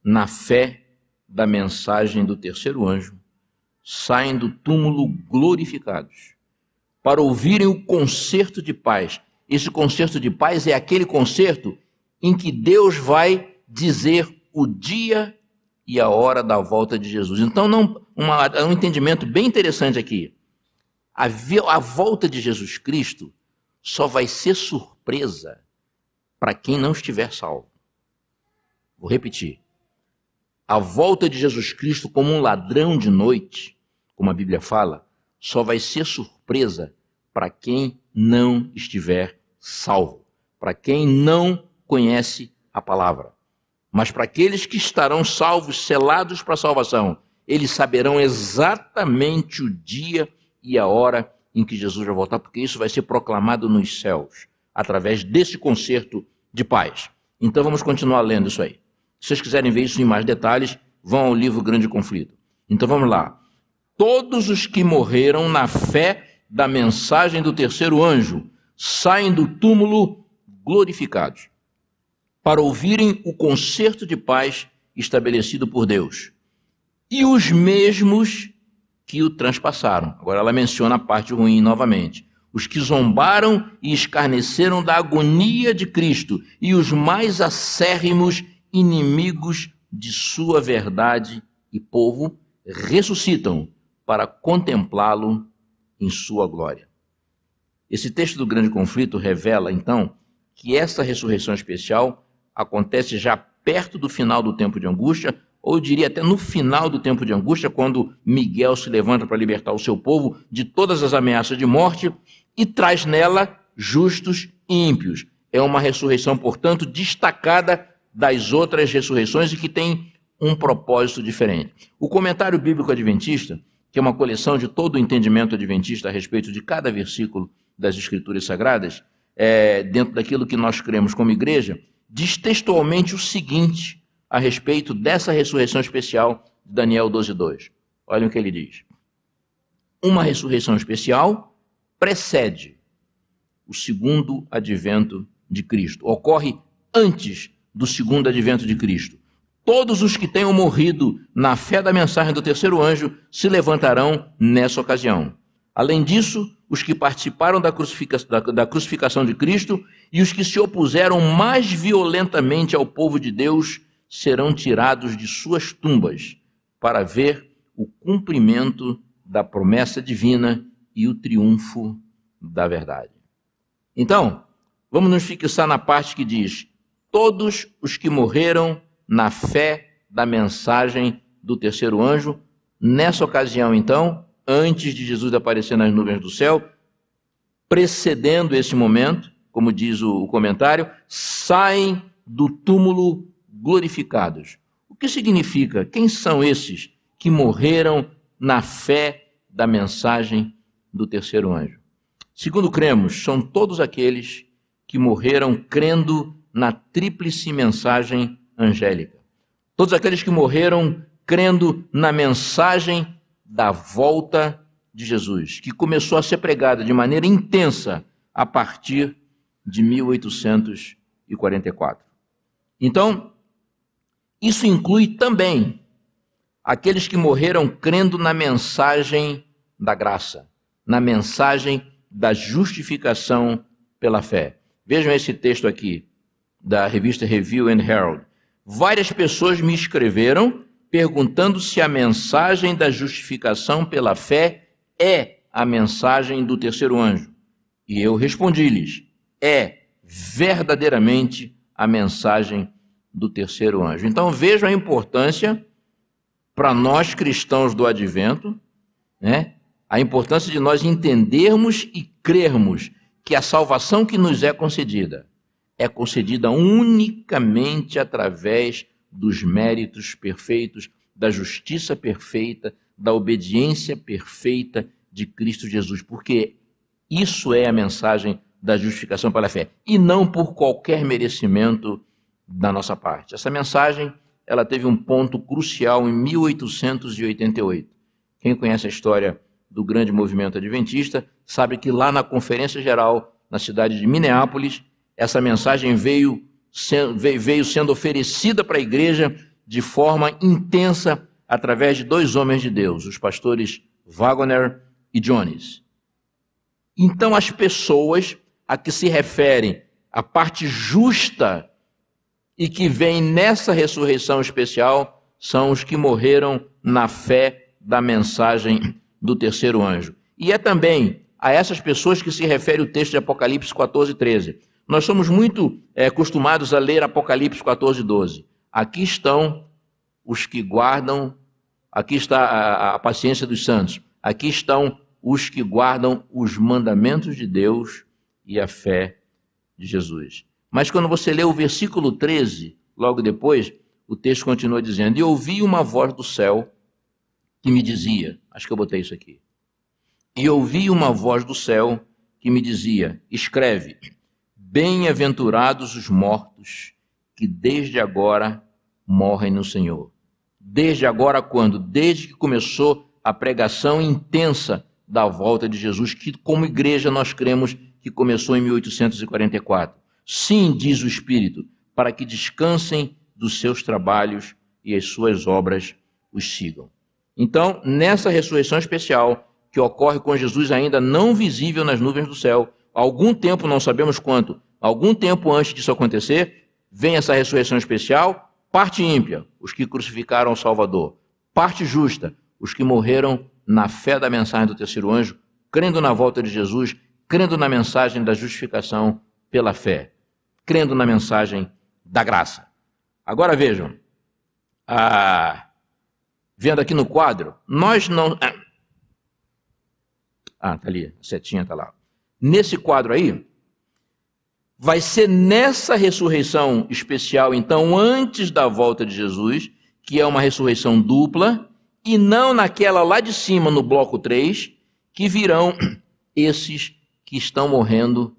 na fé da mensagem do terceiro anjo saem do túmulo glorificados para ouvirem o concerto de paz. Esse concerto de paz é aquele concerto em que Deus vai dizer o dia e a hora da volta de Jesus. Então, não, uma, um entendimento bem interessante aqui. A, a volta de Jesus Cristo só vai ser surpresa para quem não estiver salvo. Vou repetir. A volta de Jesus Cristo como um ladrão de noite, como a Bíblia fala, só vai ser surpresa para quem não estiver salvo, para quem não conhece a palavra. Mas para aqueles que estarão salvos, selados para a salvação, eles saberão exatamente o dia e a hora em que Jesus vai voltar, porque isso vai ser proclamado nos céus, através desse concerto de paz. Então vamos continuar lendo isso aí. Se vocês quiserem ver isso em mais detalhes, vão ao livro Grande Conflito. Então vamos lá. Todos os que morreram na fé da mensagem do terceiro anjo saem do túmulo glorificados para ouvirem o concerto de paz estabelecido por Deus. E os mesmos que o transpassaram. Agora ela menciona a parte ruim novamente. Os que zombaram e escarneceram da agonia de Cristo e os mais acérrimos inimigos de sua verdade e povo ressuscitam para contemplá-lo em sua glória. Esse texto do grande conflito revela, então, que essa ressurreição especial acontece já perto do final do tempo de angústia, ou diria até no final do tempo de angústia, quando Miguel se levanta para libertar o seu povo de todas as ameaças de morte e traz nela justos e ímpios. É uma ressurreição, portanto, destacada das outras ressurreições e que tem um propósito diferente. O comentário bíblico adventista, que é uma coleção de todo o entendimento adventista a respeito de cada versículo das Escrituras Sagradas, é, dentro daquilo que nós cremos como igreja, diz textualmente o seguinte a respeito dessa ressurreição especial de Daniel 12:2. Olhem o que ele diz. Uma ressurreição especial precede o segundo advento de Cristo. Ocorre antes do segundo advento de Cristo. Todos os que tenham morrido na fé da mensagem do terceiro anjo se levantarão nessa ocasião. Além disso, os que participaram da, crucifica da, da crucificação de Cristo e os que se opuseram mais violentamente ao povo de Deus serão tirados de suas tumbas para ver o cumprimento da promessa divina e o triunfo da verdade. Então, vamos nos fixar na parte que diz: todos os que morreram na fé da mensagem do terceiro anjo, nessa ocasião, então, antes de Jesus aparecer nas nuvens do céu, precedendo esse momento, como diz o comentário, saem do túmulo glorificados. O que significa? Quem são esses que morreram na fé da mensagem do terceiro anjo? Segundo cremos, são todos aqueles que morreram crendo na tríplice mensagem angélica. Todos aqueles que morreram crendo na mensagem da volta de Jesus, que começou a ser pregada de maneira intensa a partir de 1844. Então, isso inclui também aqueles que morreram crendo na mensagem da graça, na mensagem da justificação pela fé. Vejam esse texto aqui da revista Review and Herald. Várias pessoas me escreveram perguntando se a mensagem da justificação pela fé é a mensagem do terceiro anjo. E eu respondi-lhes: é verdadeiramente a mensagem do terceiro anjo. Então vejam a importância para nós cristãos do advento, né? A importância de nós entendermos e crermos que a salvação que nos é concedida é concedida unicamente através dos méritos perfeitos, da justiça perfeita, da obediência perfeita de Cristo Jesus, porque isso é a mensagem da justificação pela fé, e não por qualquer merecimento da nossa parte. Essa mensagem, ela teve um ponto crucial em 1888. Quem conhece a história do grande movimento adventista sabe que lá na Conferência Geral, na cidade de Minneapolis, essa mensagem veio, veio sendo oferecida para a igreja de forma intensa através de dois homens de Deus, os pastores Wagner e Jones. Então, as pessoas a que se referem a parte justa e que vem nessa ressurreição especial são os que morreram na fé da mensagem do terceiro anjo. E é também a essas pessoas que se refere o texto de Apocalipse 14, 13. Nós somos muito é, acostumados a ler Apocalipse 14, 12. Aqui estão os que guardam, aqui está a, a paciência dos santos, aqui estão os que guardam os mandamentos de Deus e a fé de Jesus. Mas quando você lê o versículo 13, logo depois, o texto continua dizendo: E ouvi uma voz do céu que me dizia, acho que eu botei isso aqui. E ouvi uma voz do céu que me dizia: Escreve, bem-aventurados os mortos que desde agora morrem no Senhor. Desde agora, quando? Desde que começou a pregação intensa da volta de Jesus, que como igreja nós cremos que começou em 1844. Sim, diz o Espírito, para que descansem dos seus trabalhos e as suas obras os sigam. Então, nessa ressurreição especial, que ocorre com Jesus ainda não visível nas nuvens do céu, algum tempo, não sabemos quanto, algum tempo antes disso acontecer, vem essa ressurreição especial, parte ímpia, os que crucificaram o Salvador, parte justa, os que morreram na fé da mensagem do terceiro anjo, crendo na volta de Jesus, crendo na mensagem da justificação pela fé, crendo na mensagem da graça. Agora vejam, ah, vendo aqui no quadro, nós não. Ah, tá ali, a setinha tá lá. Nesse quadro aí, vai ser nessa ressurreição especial, então, antes da volta de Jesus, que é uma ressurreição dupla, e não naquela lá de cima, no bloco 3, que virão esses que estão morrendo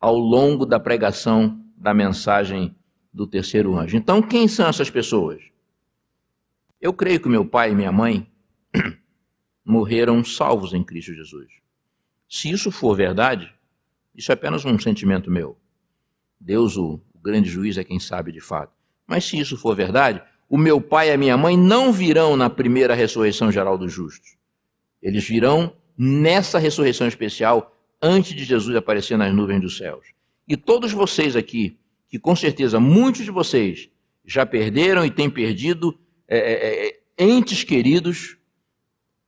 ao longo da pregação da mensagem do terceiro anjo. Então, quem são essas pessoas? Eu creio que meu pai e minha mãe morreram salvos em Cristo Jesus. Se isso for verdade, isso é apenas um sentimento meu. Deus, o, grande juiz, é quem sabe de fato. Mas se isso for verdade, o meu pai e a minha mãe não virão na primeira ressurreição geral dos justos. Eles virão nessa ressurreição especial antes de Jesus aparecer nas nuvens dos céus. E todos vocês aqui, que com certeza muitos de vocês já perderam e têm perdido é, é, é entes queridos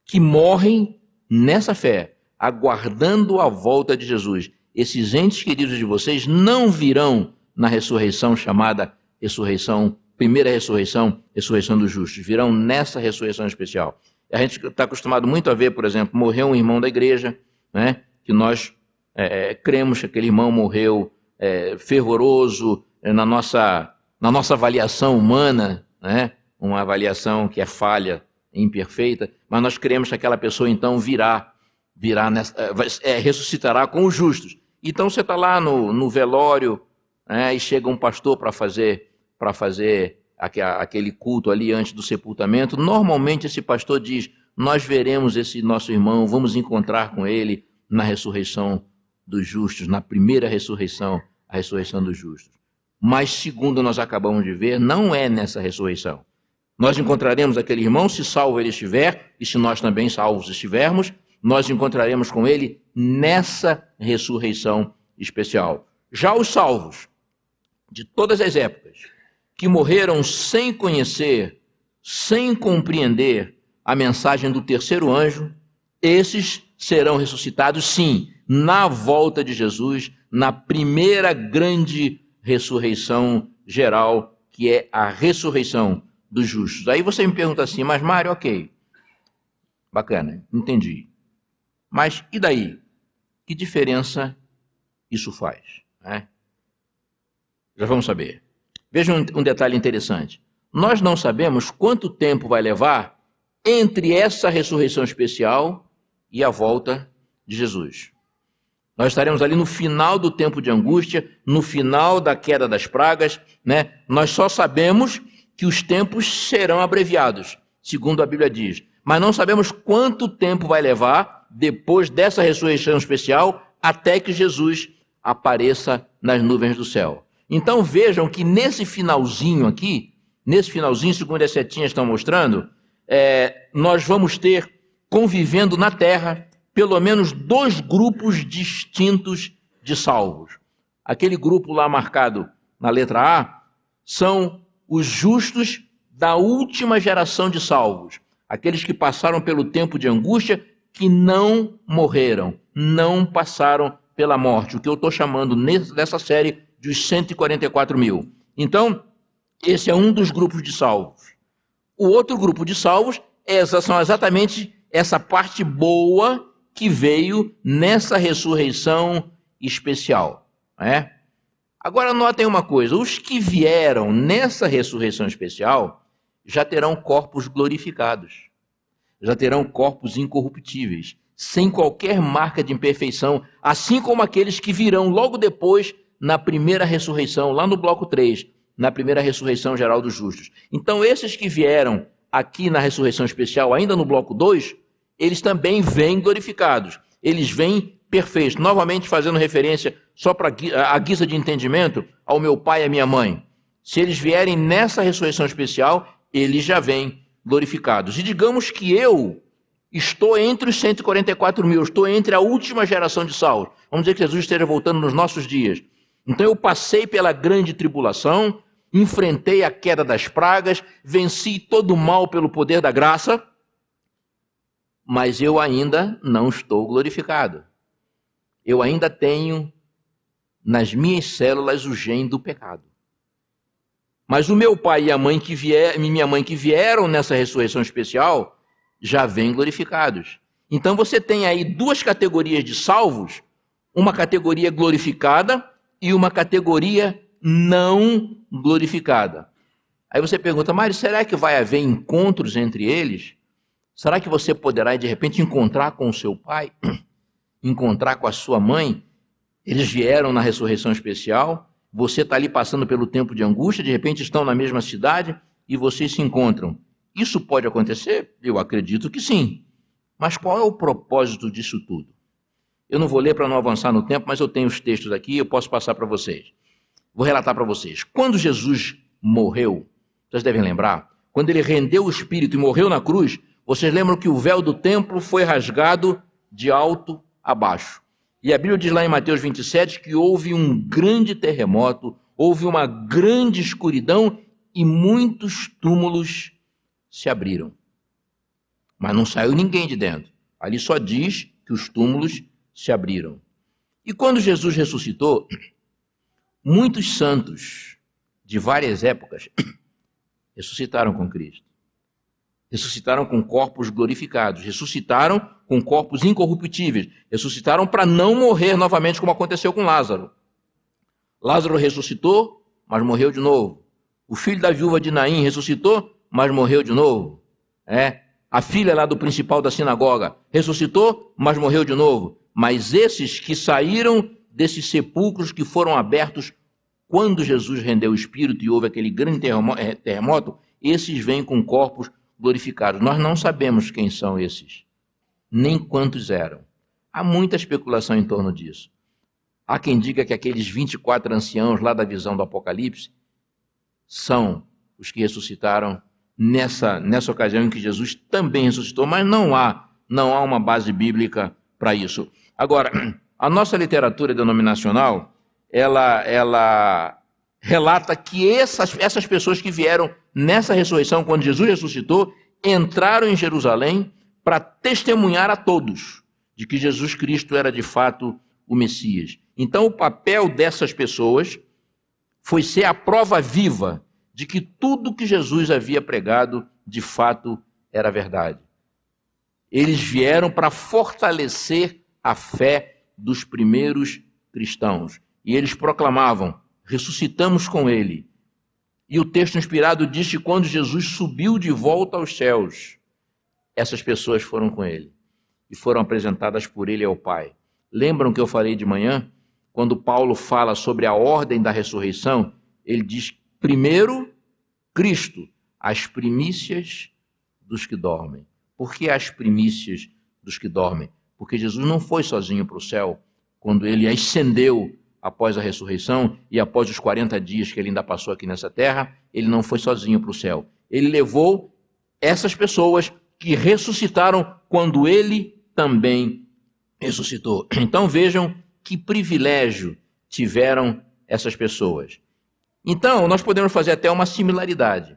que morrem nessa fé, aguardando a volta de Jesus. Esses entes queridos de vocês não virão na ressurreição chamada ressurreição primeira ressurreição, ressurreição dos justos, virão nessa ressurreição especial. A gente está acostumado muito a ver, por exemplo, morreu um irmão da igreja, né, que nós é, é cremos que aquele irmão morreu é, fervoroso é, na nossa na nossa avaliação humana, né? uma avaliação que é falha, imperfeita, mas nós queremos que aquela pessoa então virá, virá nessa, é, ressuscitará com os justos. Então você está lá no, no velório né? e chega um pastor para fazer para fazer aquele culto ali antes do sepultamento. Normalmente esse pastor diz: nós veremos esse nosso irmão, vamos encontrar com ele na ressurreição dos justos, na primeira ressurreição, a ressurreição dos justos. Mas, segundo nós acabamos de ver, não é nessa ressurreição. Nós encontraremos aquele irmão, se salvo ele estiver, e se nós também salvos estivermos, nós encontraremos com ele nessa ressurreição especial. Já os salvos, de todas as épocas, que morreram sem conhecer, sem compreender a mensagem do terceiro anjo, esses serão ressuscitados, sim, na volta de Jesus, na primeira grande ressurreição geral, que é a ressurreição dos justos. Aí você me pergunta assim, mas Mário, ok, bacana, entendi. Mas e daí? Que diferença isso faz? Né? Já vamos saber. Veja um, um detalhe interessante. Nós não sabemos quanto tempo vai levar entre essa ressurreição especial e a volta de Jesus. Nós estaremos ali no final do tempo de angústia, no final da queda das pragas, né? Nós só sabemos que os tempos serão abreviados, segundo a Bíblia diz. Mas não sabemos quanto tempo vai levar depois dessa ressurreição especial até que Jesus apareça nas nuvens do céu. Então vejam que nesse finalzinho aqui, nesse finalzinho, segundo as setinhas estão mostrando, é, nós vamos ter convivendo na terra pelo menos dois grupos distintos de salvos. Aquele grupo lá marcado na letra A são os justos da última geração de salvos, aqueles que passaram pelo tempo de angústia, que não morreram, não passaram pela morte, o que eu estou chamando nessa série dos 144 mil. Então, esse é um dos grupos de salvos. O outro grupo de salvos é, são exatamente essa parte boa que veio nessa ressurreição especial. Né? Agora notem uma coisa: os que vieram nessa ressurreição especial já terão corpos glorificados, já terão corpos incorruptíveis, sem qualquer marca de imperfeição, assim como aqueles que virão logo depois na primeira ressurreição, lá no bloco 3, na primeira ressurreição geral dos justos. Então, esses que vieram aqui na ressurreição especial, ainda no bloco 2, eles também vêm glorificados. Eles vêm perfeitos. Novamente fazendo referência, só para a guisa de entendimento, ao meu pai e à minha mãe. Se eles vierem nessa ressurreição especial, eles já vêm glorificados. E digamos que eu estou entre os 144 mil, estou entre a última geração de salvos. Vamos dizer que Jesus esteja voltando nos nossos dias. Então eu passei pela grande tribulação, enfrentei a queda das pragas, venci todo o mal pelo poder da graça, mas eu ainda não estou glorificado. Eu ainda tenho nas minhas células o gene do pecado. Mas o meu pai e a mãe que vier, minha mãe que vieram nessa ressurreição especial já vêm glorificados. Então você tem aí duas categorias de salvos, uma categoria glorificada e uma categoria não glorificada. Aí você pergunta, Mário, será que vai haver encontros entre eles? Será que você poderá, de repente, encontrar com o seu pai? Encontrar com a sua mãe? Eles vieram na ressurreição especial, você está ali passando pelo tempo de angústia, de repente estão na mesma cidade e vocês se encontram. Isso pode acontecer? Eu acredito que sim. Mas qual é o propósito disso tudo? Eu não vou ler para não avançar no tempo, mas eu tenho os textos aqui eu posso passar para vocês. Vou relatar para vocês. Quando Jesus morreu, vocês devem lembrar, quando ele rendeu o espírito e morreu na cruz, vocês lembram que o véu do templo foi rasgado de alto a baixo. E a Bíblia diz lá em Mateus 27 que houve um grande terremoto, houve uma grande escuridão e muitos túmulos se abriram. Mas não saiu ninguém de dentro. Ali só diz que os túmulos se abriram. E quando Jesus ressuscitou, Muitos santos de várias épocas ressuscitaram com Cristo. Ressuscitaram com corpos glorificados, ressuscitaram com corpos incorruptíveis, ressuscitaram para não morrer novamente, como aconteceu com Lázaro. Lázaro ressuscitou, mas morreu de novo. O filho da viúva de Naim ressuscitou, mas morreu de novo. É. A filha lá do principal da sinagoga ressuscitou, mas morreu de novo. Mas esses que saíram desses sepulcros que foram abertos quando Jesus rendeu o espírito e houve aquele grande eh, terremoto, esses vêm com corpos glorificados. Nós não sabemos quem são esses, nem quantos eram. Há muita especulação em torno disso. Há quem diga que aqueles 24 anciãos lá da visão do Apocalipse são os que ressuscitaram nessa, nessa ocasião em que Jesus também ressuscitou, mas não há, não há uma base bíblica para isso. Agora, a nossa literatura denominacional, ela, ela relata que essas, essas pessoas que vieram nessa ressurreição, quando Jesus ressuscitou, entraram em Jerusalém para testemunhar a todos de que Jesus Cristo era de fato o Messias. Então, o papel dessas pessoas foi ser a prova viva de que tudo que Jesus havia pregado de fato era verdade. Eles vieram para fortalecer a fé dos primeiros cristãos. E eles proclamavam: ressuscitamos com ele. E o texto inspirado diz que quando Jesus subiu de volta aos céus, essas pessoas foram com ele e foram apresentadas por ele ao Pai. Lembram que eu falei de manhã? Quando Paulo fala sobre a ordem da ressurreição, ele diz: primeiro, Cristo, as primícias dos que dormem. Por que as primícias dos que dormem? Porque Jesus não foi sozinho para o céu quando ele ascendeu após a ressurreição e após os 40 dias que ele ainda passou aqui nessa terra, ele não foi sozinho para o céu. Ele levou essas pessoas que ressuscitaram quando ele também ressuscitou. Então vejam que privilégio tiveram essas pessoas. Então, nós podemos fazer até uma similaridade.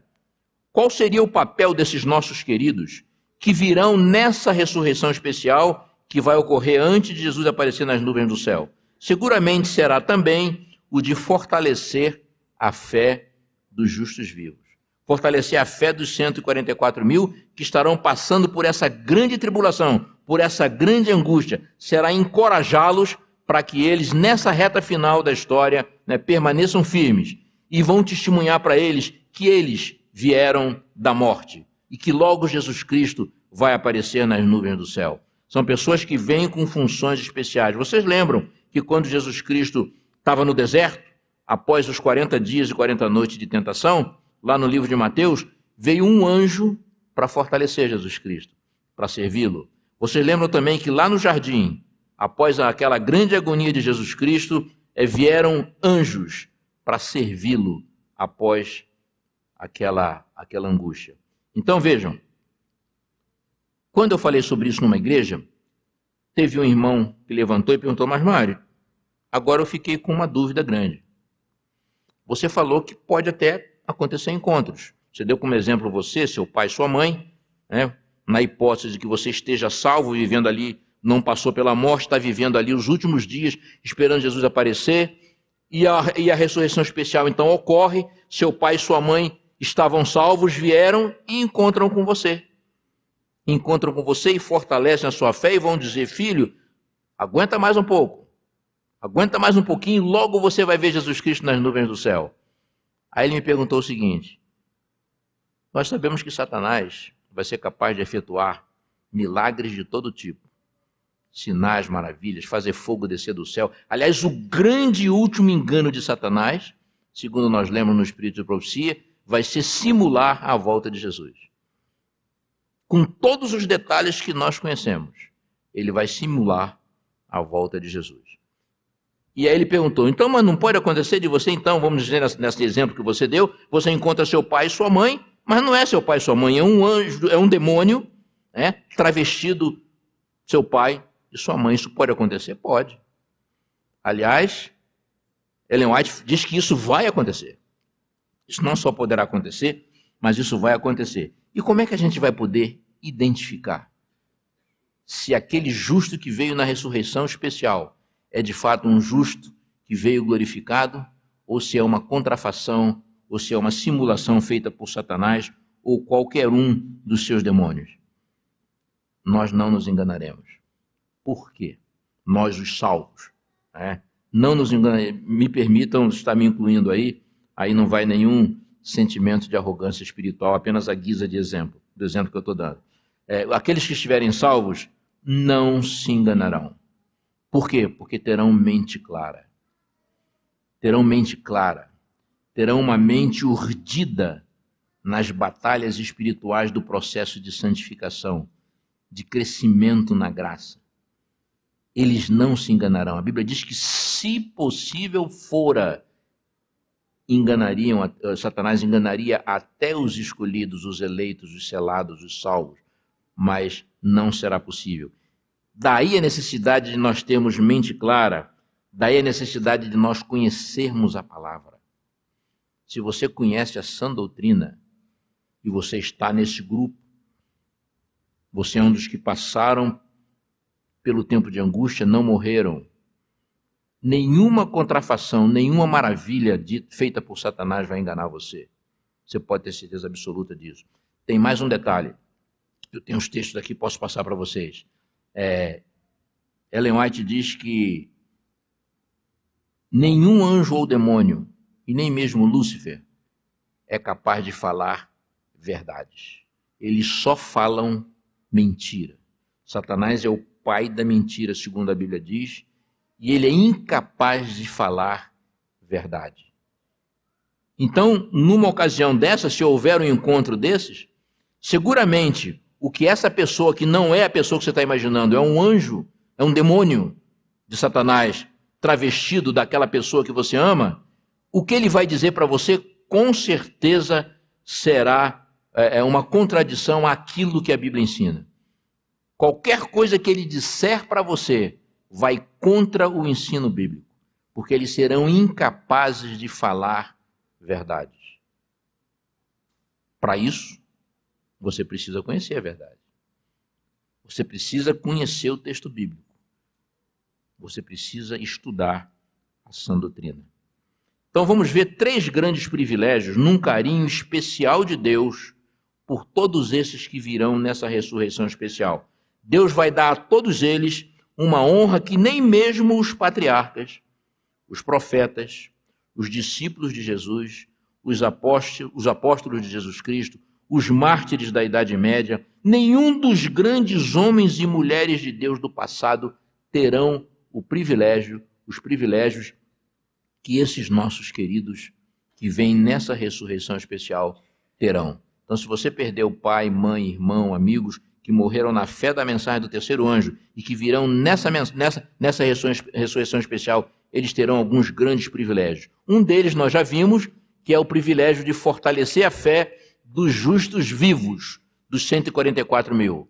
Qual seria o papel desses nossos queridos que virão nessa ressurreição especial que vai ocorrer antes de Jesus aparecer nas nuvens do céu? Seguramente será também o de fortalecer a fé dos justos vivos. Fortalecer a fé dos 144 mil que estarão passando por essa grande tribulação, por essa grande angústia. Será encorajá-los para que eles, nessa reta final da história, né, permaneçam firmes e vão testemunhar para eles que eles vieram da morte e que logo Jesus Cristo vai aparecer nas nuvens do céu. São pessoas que vêm com funções especiais. Vocês lembram que quando Jesus Cristo estava no deserto, após os 40 dias e 40 noites de tentação, lá no livro de Mateus, veio um anjo para fortalecer Jesus Cristo, para servi-lo. Vocês lembram também que lá no jardim, após aquela grande agonia de Jesus Cristo, é, vieram anjos para servi-lo após aquela, aquela angústia. Então vejam, quando eu falei sobre isso numa igreja, Teve um irmão que levantou e perguntou, mas Mário, agora eu fiquei com uma dúvida grande. Você falou que pode até acontecer encontros. Você deu como exemplo você, seu pai, sua mãe, né? na hipótese de que você esteja salvo, vivendo ali, não passou pela morte, está vivendo ali os últimos dias, esperando Jesus aparecer, e a, e a ressurreição especial então ocorre, seu pai e sua mãe estavam salvos, vieram e encontram com você encontram com você e fortalecem a sua fé e vão dizer: Filho, aguenta mais um pouco, aguenta mais um pouquinho, logo você vai ver Jesus Cristo nas nuvens do céu. Aí ele me perguntou o seguinte: Nós sabemos que Satanás vai ser capaz de efetuar milagres de todo tipo, sinais, maravilhas, fazer fogo descer do céu. Aliás, o grande e último engano de Satanás, segundo nós lemos no Espírito de Profecia, vai ser simular a volta de Jesus com todos os detalhes que nós conhecemos. Ele vai simular a volta de Jesus. E aí ele perguntou: então, mas não pode acontecer de você, então, vamos dizer nesse exemplo que você deu, você encontra seu pai e sua mãe, mas não é seu pai e sua mãe, é um anjo, é um demônio, né, travestido seu pai e sua mãe. Isso pode acontecer? Pode. Aliás, Ellen White diz que isso vai acontecer. Isso não só poderá acontecer, mas isso vai acontecer. E como é que a gente vai poder identificar se aquele justo que veio na ressurreição especial é de fato um justo que veio glorificado, ou se é uma contrafação, ou se é uma simulação feita por Satanás ou qualquer um dos seus demônios? Nós não nos enganaremos. Por quê? Nós, os salvos. Né? Não nos enganaremos. Me permitam estar me incluindo aí, aí não vai nenhum sentimento de arrogância espiritual, apenas a guisa de exemplo, do exemplo que eu estou dando. É, aqueles que estiverem salvos não se enganarão. Por quê? Porque terão mente clara. Terão mente clara. Terão uma mente urdida nas batalhas espirituais do processo de santificação, de crescimento na graça. Eles não se enganarão. A Bíblia diz que, se possível fora, enganariam, eh, Satanás enganaria até os escolhidos, os eleitos, os selados, os salvos, mas não será possível. Daí a necessidade de nós termos mente clara, daí a necessidade de nós conhecermos a palavra. Se você conhece a sã doutrina e você está nesse grupo, você é um dos que passaram pelo tempo de angústia, não morreram. Nenhuma contrafação, nenhuma maravilha feita por Satanás vai enganar você. Você pode ter certeza absoluta disso. Tem mais um detalhe. Eu tenho os textos aqui, posso passar para vocês. É, Ellen White diz que nenhum anjo ou demônio, e nem mesmo Lúcifer, é capaz de falar verdades. Eles só falam mentira. Satanás é o pai da mentira, segundo a Bíblia diz, e ele é incapaz de falar verdade. Então, numa ocasião dessa, se houver um encontro desses, seguramente o que essa pessoa que não é a pessoa que você está imaginando, é um anjo, é um demônio de Satanás travestido daquela pessoa que você ama, o que ele vai dizer para você com certeza será é, é, uma contradição àquilo que a Bíblia ensina. Qualquer coisa que ele disser para você vai contra o ensino bíblico, porque eles serão incapazes de falar verdades. Para isso, você precisa conhecer a verdade. Você precisa conhecer o texto bíblico. Você precisa estudar a sã doutrina. Então vamos ver três grandes privilégios num carinho especial de Deus por todos esses que virão nessa ressurreição especial. Deus vai dar a todos eles uma honra que nem mesmo os patriarcas, os profetas, os discípulos de Jesus, os apóstolos, os apóstolos de Jesus Cristo, os mártires da Idade Média, nenhum dos grandes homens e mulheres de Deus do passado terão o privilégio, os privilégios que esses nossos queridos que vêm nessa ressurreição especial terão. Então, se você perdeu pai, mãe, irmão, amigos que morreram na fé da mensagem do terceiro anjo e que virão nessa, nessa, nessa ressurreição especial, eles terão alguns grandes privilégios. Um deles nós já vimos, que é o privilégio de fortalecer a fé dos justos vivos, dos 144 mil.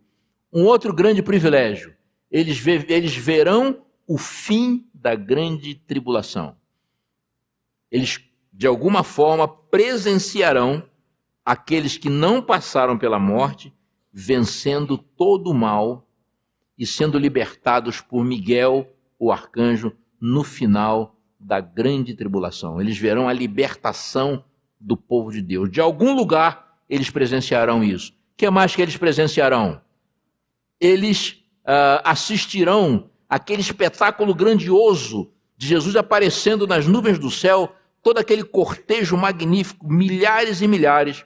Um outro grande privilégio, eles, ve eles verão o fim da grande tribulação. Eles, de alguma forma, presenciarão aqueles que não passaram pela morte, vencendo todo o mal e sendo libertados por Miguel, o arcanjo, no final da grande tribulação. Eles verão a libertação do povo de Deus. De algum lugar eles presenciarão isso. O que mais que eles presenciarão? Eles uh, assistirão aquele espetáculo grandioso de Jesus aparecendo nas nuvens do céu, todo aquele cortejo magnífico, milhares e milhares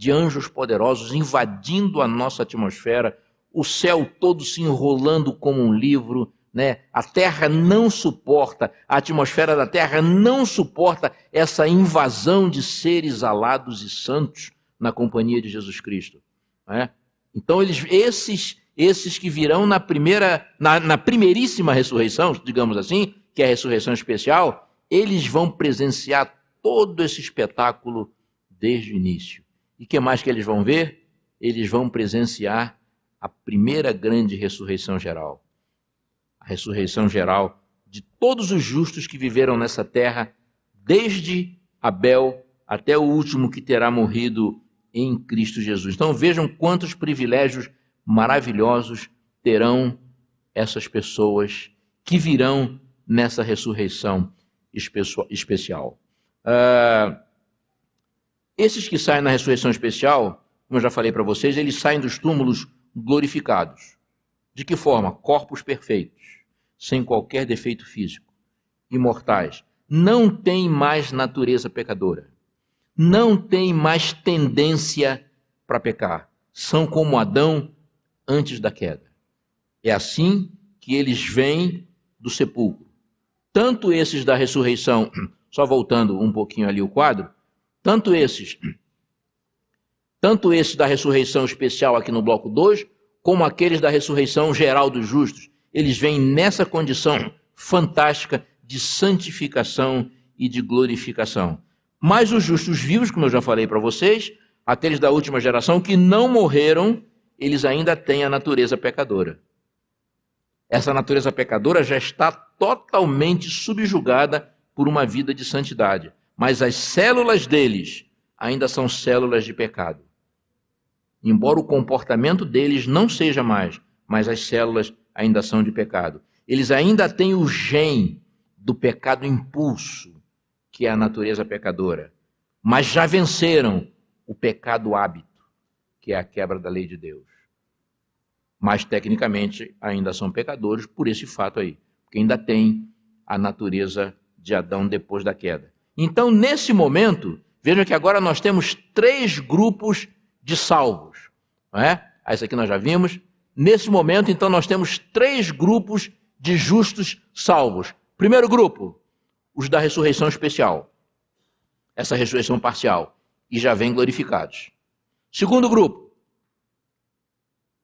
de anjos poderosos invadindo a nossa atmosfera, o céu todo se enrolando como um livro, né? A Terra não suporta, a atmosfera da Terra não suporta essa invasão de seres alados e santos na companhia de Jesus Cristo. Né? Então, eles, esses, esses que virão na primeira, na, na primeiríssima ressurreição, digamos assim, que é a ressurreição especial, eles vão presenciar todo esse espetáculo desde o início. E que mais que eles vão ver? Eles vão presenciar a primeira grande ressurreição geral a ressurreição geral de todos os justos que viveram nessa terra, desde Abel até o último que terá morrido em Cristo Jesus. Então vejam quantos privilégios maravilhosos terão essas pessoas que virão nessa ressurreição especial. Uh, esses que saem na ressurreição especial, como eu já falei para vocês, eles saem dos túmulos glorificados. De que forma? Corpos perfeitos, sem qualquer defeito físico, imortais. Não têm mais natureza pecadora. não têm mais tendência para pecar. São como Adão antes da queda. É assim que eles vêm do sepulcro. Tanto esses da ressurreição, só voltando um pouquinho ali o quadro, tanto esses, tanto esses da ressurreição especial aqui no bloco 2, como aqueles da ressurreição geral dos justos, eles vêm nessa condição fantástica de santificação e de glorificação. Mas os justos vivos, como eu já falei para vocês, aqueles da última geração que não morreram, eles ainda têm a natureza pecadora. Essa natureza pecadora já está totalmente subjugada por uma vida de santidade, mas as células deles ainda são células de pecado. Embora o comportamento deles não seja mais, mas as células ainda são de pecado. Eles ainda têm o gene do pecado impulso, que é a natureza pecadora, mas já venceram o pecado hábito, que é a quebra da lei de Deus. Mas tecnicamente ainda são pecadores por esse fato aí, porque ainda tem a natureza de Adão depois da queda. Então, nesse momento, vejam que agora nós temos três grupos de salvos. Não é? Esse aqui nós já vimos. Nesse momento, então, nós temos três grupos de justos salvos. Primeiro grupo, os da ressurreição especial, essa ressurreição parcial, e já vêm glorificados. Segundo grupo,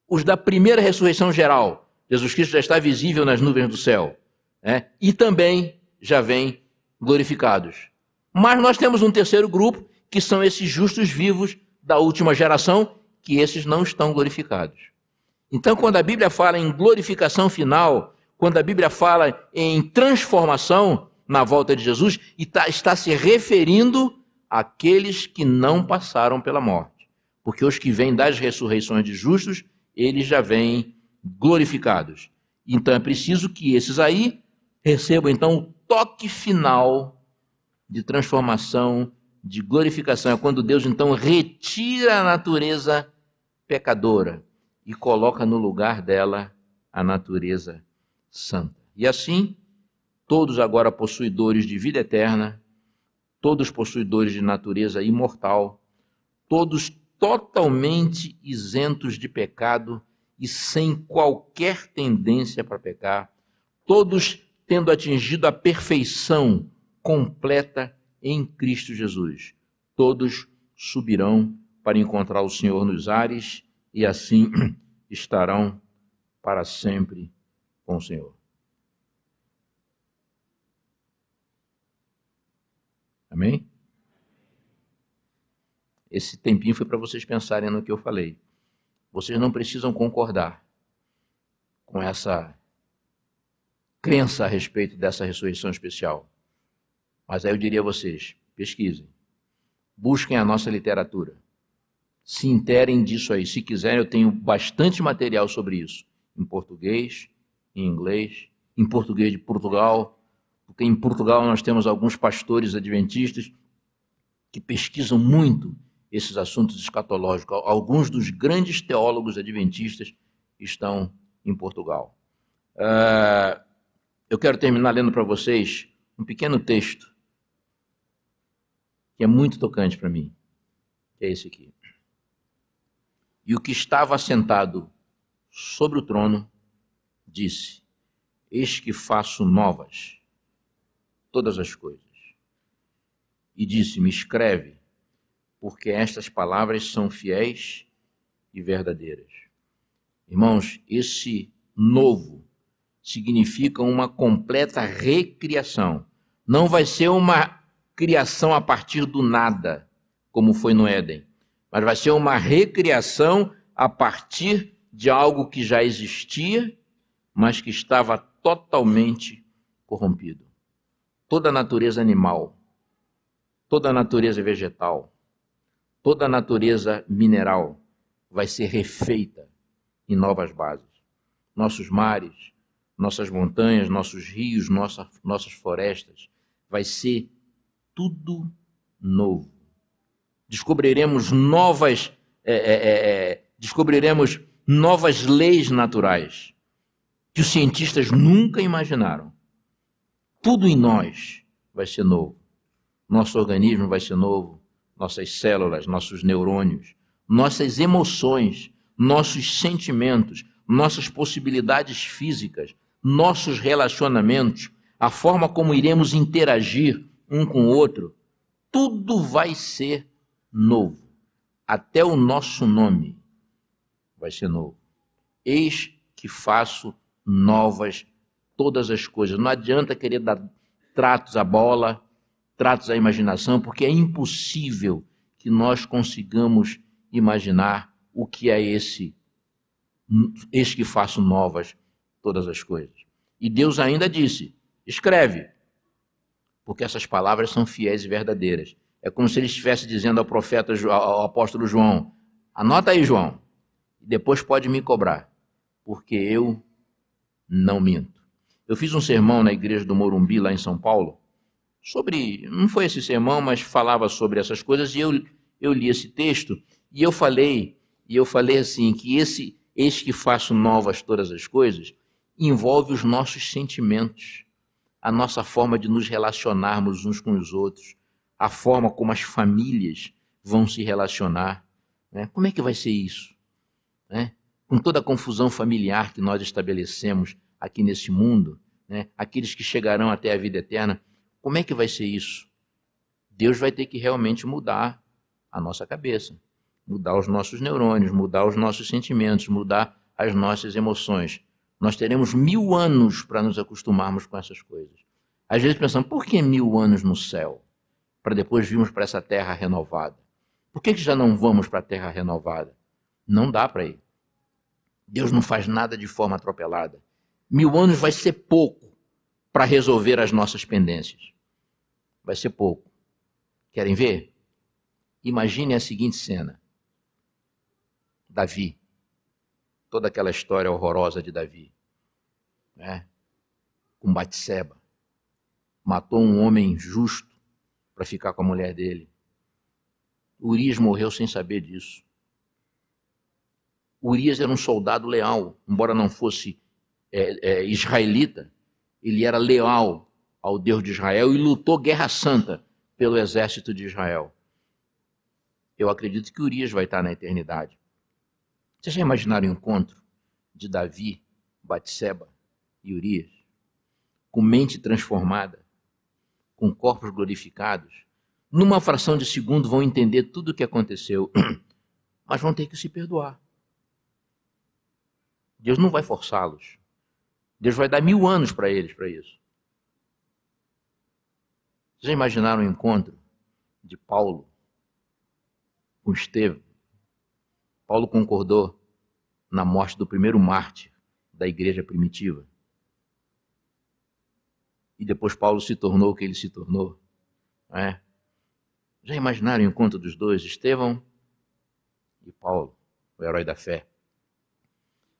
os da primeira ressurreição geral, Jesus Cristo já está visível nas nuvens do céu, né? e também já vêm glorificados. Mas nós temos um terceiro grupo, que são esses justos vivos da última geração, que esses não estão glorificados. Então, quando a Bíblia fala em glorificação final, quando a Bíblia fala em transformação, na volta de Jesus tá, está se referindo àqueles que não passaram pela morte. Porque os que vêm das ressurreições de justos, eles já vêm glorificados. Então é preciso que esses aí recebam então o toque final de transformação, de glorificação. É quando Deus então retira a natureza pecadora e coloca no lugar dela a natureza santa. E assim, todos agora possuidores de vida eterna, todos possuidores de natureza imortal, todos totalmente isentos de pecado e sem qualquer tendência para pecar, todos tendo atingido a perfeição completa em Cristo Jesus. Todos subirão para encontrar o Senhor nos ares e assim estarão para sempre com o Senhor. Amém? Esse tempinho foi para vocês pensarem no que eu falei. Vocês não precisam concordar com essa crença a respeito dessa ressurreição especial. Mas aí eu diria a vocês: pesquisem, busquem a nossa literatura, se interem disso aí. Se quiserem, eu tenho bastante material sobre isso, em português, em inglês, em português de Portugal, porque em Portugal nós temos alguns pastores adventistas que pesquisam muito esses assuntos escatológicos. Alguns dos grandes teólogos adventistas estão em Portugal. Uh, eu quero terminar lendo para vocês um pequeno texto que é muito tocante para mim, é esse aqui. E o que estava assentado sobre o trono disse: Eis que faço novas todas as coisas. E disse-me: Escreve, porque estas palavras são fiéis e verdadeiras. Irmãos, esse novo significa uma completa recriação. Não vai ser uma criação a partir do nada, como foi no Éden, mas vai ser uma recriação a partir de algo que já existia, mas que estava totalmente corrompido toda a natureza animal, toda a natureza vegetal, toda a natureza mineral vai ser refeita em novas bases. Nossos mares, nossas montanhas, nossos rios, nossa, nossas florestas, vai ser tudo novo. Descobriremos novas, é, é, é, é descobriremos novas leis naturais que os cientistas nunca imaginaram tudo em nós vai ser novo. Nosso organismo vai ser novo, nossas células, nossos neurônios, nossas emoções, nossos sentimentos, nossas possibilidades físicas, nossos relacionamentos, a forma como iremos interagir um com o outro, tudo vai ser novo. Até o nosso nome vai ser novo. Eis que faço novas todas as coisas. Não adianta querer dar tratos à bola, tratos à imaginação, porque é impossível que nós consigamos imaginar o que é esse, eis que faço novas todas as coisas. E Deus ainda disse: escreve, porque essas palavras são fiéis e verdadeiras. É como se ele estivesse dizendo ao profeta, ao apóstolo João: anota aí, João, e depois pode me cobrar, porque eu não minto. Eu fiz um sermão na igreja do Morumbi, lá em São Paulo, sobre. Não foi esse sermão, mas falava sobre essas coisas, e eu, eu li esse texto, e eu falei, e eu falei assim, que esse, eis que faço novas todas as coisas, envolve os nossos sentimentos, a nossa forma de nos relacionarmos uns com os outros, a forma como as famílias vão se relacionar. Né? Como é que vai ser isso? Né? Com toda a confusão familiar que nós estabelecemos aqui nesse mundo, né? aqueles que chegarão até a vida eterna, como é que vai ser isso? Deus vai ter que realmente mudar a nossa cabeça, mudar os nossos neurônios, mudar os nossos sentimentos, mudar as nossas emoções. Nós teremos mil anos para nos acostumarmos com essas coisas. Às vezes pensamos, por que mil anos no céu? Para depois virmos para essa terra renovada. Por que, que já não vamos para a terra renovada? Não dá para ir. Deus não faz nada de forma atropelada. Mil anos vai ser pouco para resolver as nossas pendências. Vai ser pouco. Querem ver? Imagine a seguinte cena: Davi. Toda aquela história horrorosa de Davi. Né? Com Batseba. Matou um homem justo para ficar com a mulher dele. Urias morreu sem saber disso. Urias era um soldado leal, embora não fosse é, é, israelita, ele era leal ao Deus de Israel e lutou guerra santa pelo exército de Israel. Eu acredito que Urias vai estar na eternidade. Vocês já imaginaram o encontro de Davi, Batseba e Urias? Com mente transformada, com corpos glorificados, numa fração de segundo vão entender tudo o que aconteceu, mas vão ter que se perdoar. Deus não vai forçá-los. Deus vai dar mil anos para eles para isso. Vocês já imaginaram o encontro de Paulo com Estevão? Paulo concordou na morte do primeiro mártir da igreja primitiva. E depois Paulo se tornou o que ele se tornou. É? Já imaginaram o encontro dos dois, Estevão e Paulo, o herói da fé?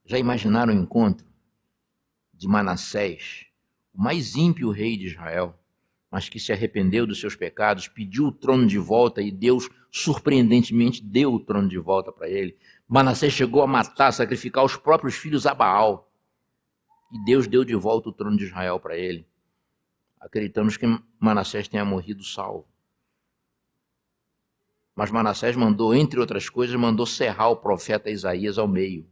Já imaginaram o encontro de Manassés, o mais ímpio rei de Israel, mas que se arrependeu dos seus pecados, pediu o trono de volta e Deus, surpreendentemente, deu o trono de volta para ele. Manassés chegou a matar, sacrificar os próprios filhos a Baal. E Deus deu de volta o trono de Israel para ele. Acreditamos que Manassés tenha morrido salvo. Mas Manassés mandou, entre outras coisas, mandou serrar o profeta Isaías ao meio.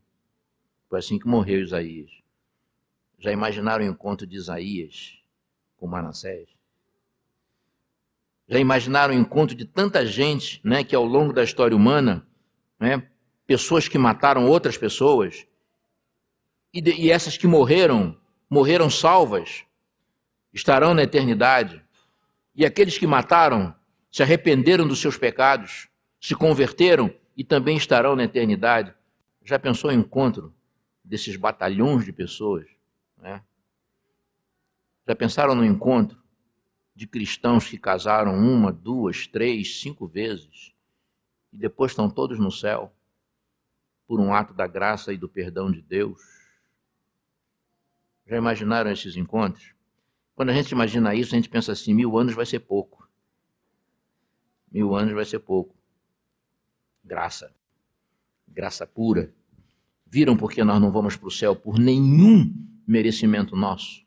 Foi assim que morreu Isaías. Já imaginaram o encontro de Isaías com Manassés? Já imaginaram o encontro de tanta gente, né, que ao longo da história humana, né, pessoas que mataram outras pessoas, e, de, e essas que morreram, morreram salvas, estarão na eternidade, e aqueles que mataram se arrependeram dos seus pecados, se converteram e também estarão na eternidade. Já pensou em encontro desses batalhões de pessoas? Né? Já pensaram no encontro de cristãos que casaram uma, duas, três, cinco vezes e depois estão todos no céu por um ato da graça e do perdão de Deus? Já imaginaram esses encontros? Quando a gente imagina isso, a gente pensa assim: mil anos vai ser pouco. Mil anos vai ser pouco. Graça. Graça pura. Viram porque nós não vamos para o céu por nenhum merecimento nosso.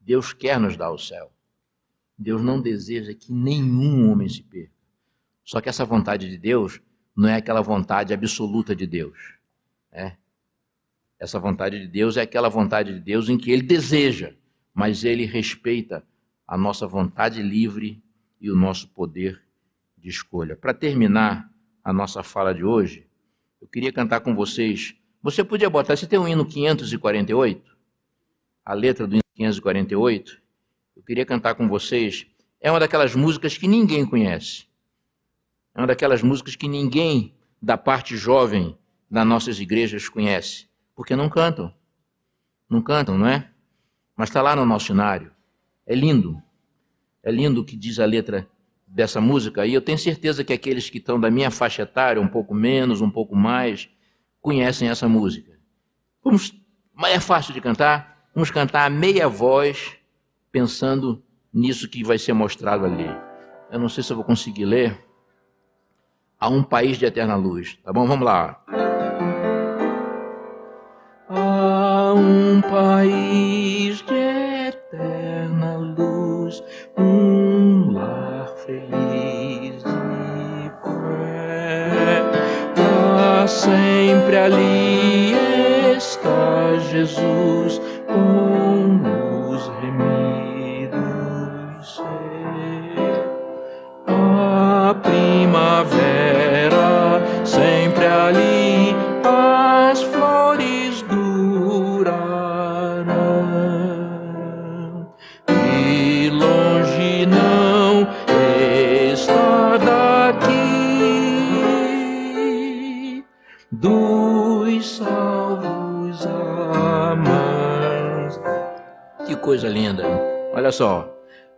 Deus quer nos dar o céu. Deus não deseja que nenhum homem se perca. Só que essa vontade de Deus não é aquela vontade absoluta de Deus. É. Essa vontade de Deus é aquela vontade de Deus em que Ele deseja, mas Ele respeita a nossa vontade livre e o nosso poder de escolha. Para terminar a nossa fala de hoje, eu queria cantar com vocês. Você podia botar, você tem o hino 548? A letra do hino 548? Queria cantar com vocês. É uma daquelas músicas que ninguém conhece. É uma daquelas músicas que ninguém da parte jovem das nossas igrejas conhece, porque não cantam. Não cantam, não é? Mas está lá no nosso cenário. É lindo. É lindo o que diz a letra dessa música, e eu tenho certeza que aqueles que estão da minha faixa etária, um pouco menos, um pouco mais, conhecem essa música. Vamos, mas é fácil de cantar, vamos cantar a meia voz, pensando nisso que vai ser mostrado ali. Eu não sei se eu vou conseguir ler. A um país de eterna luz, tá bom? Vamos lá. A um país de eterna luz, um lar feliz e fé. Lá sempre ali está Jesus coisa linda! Olha só.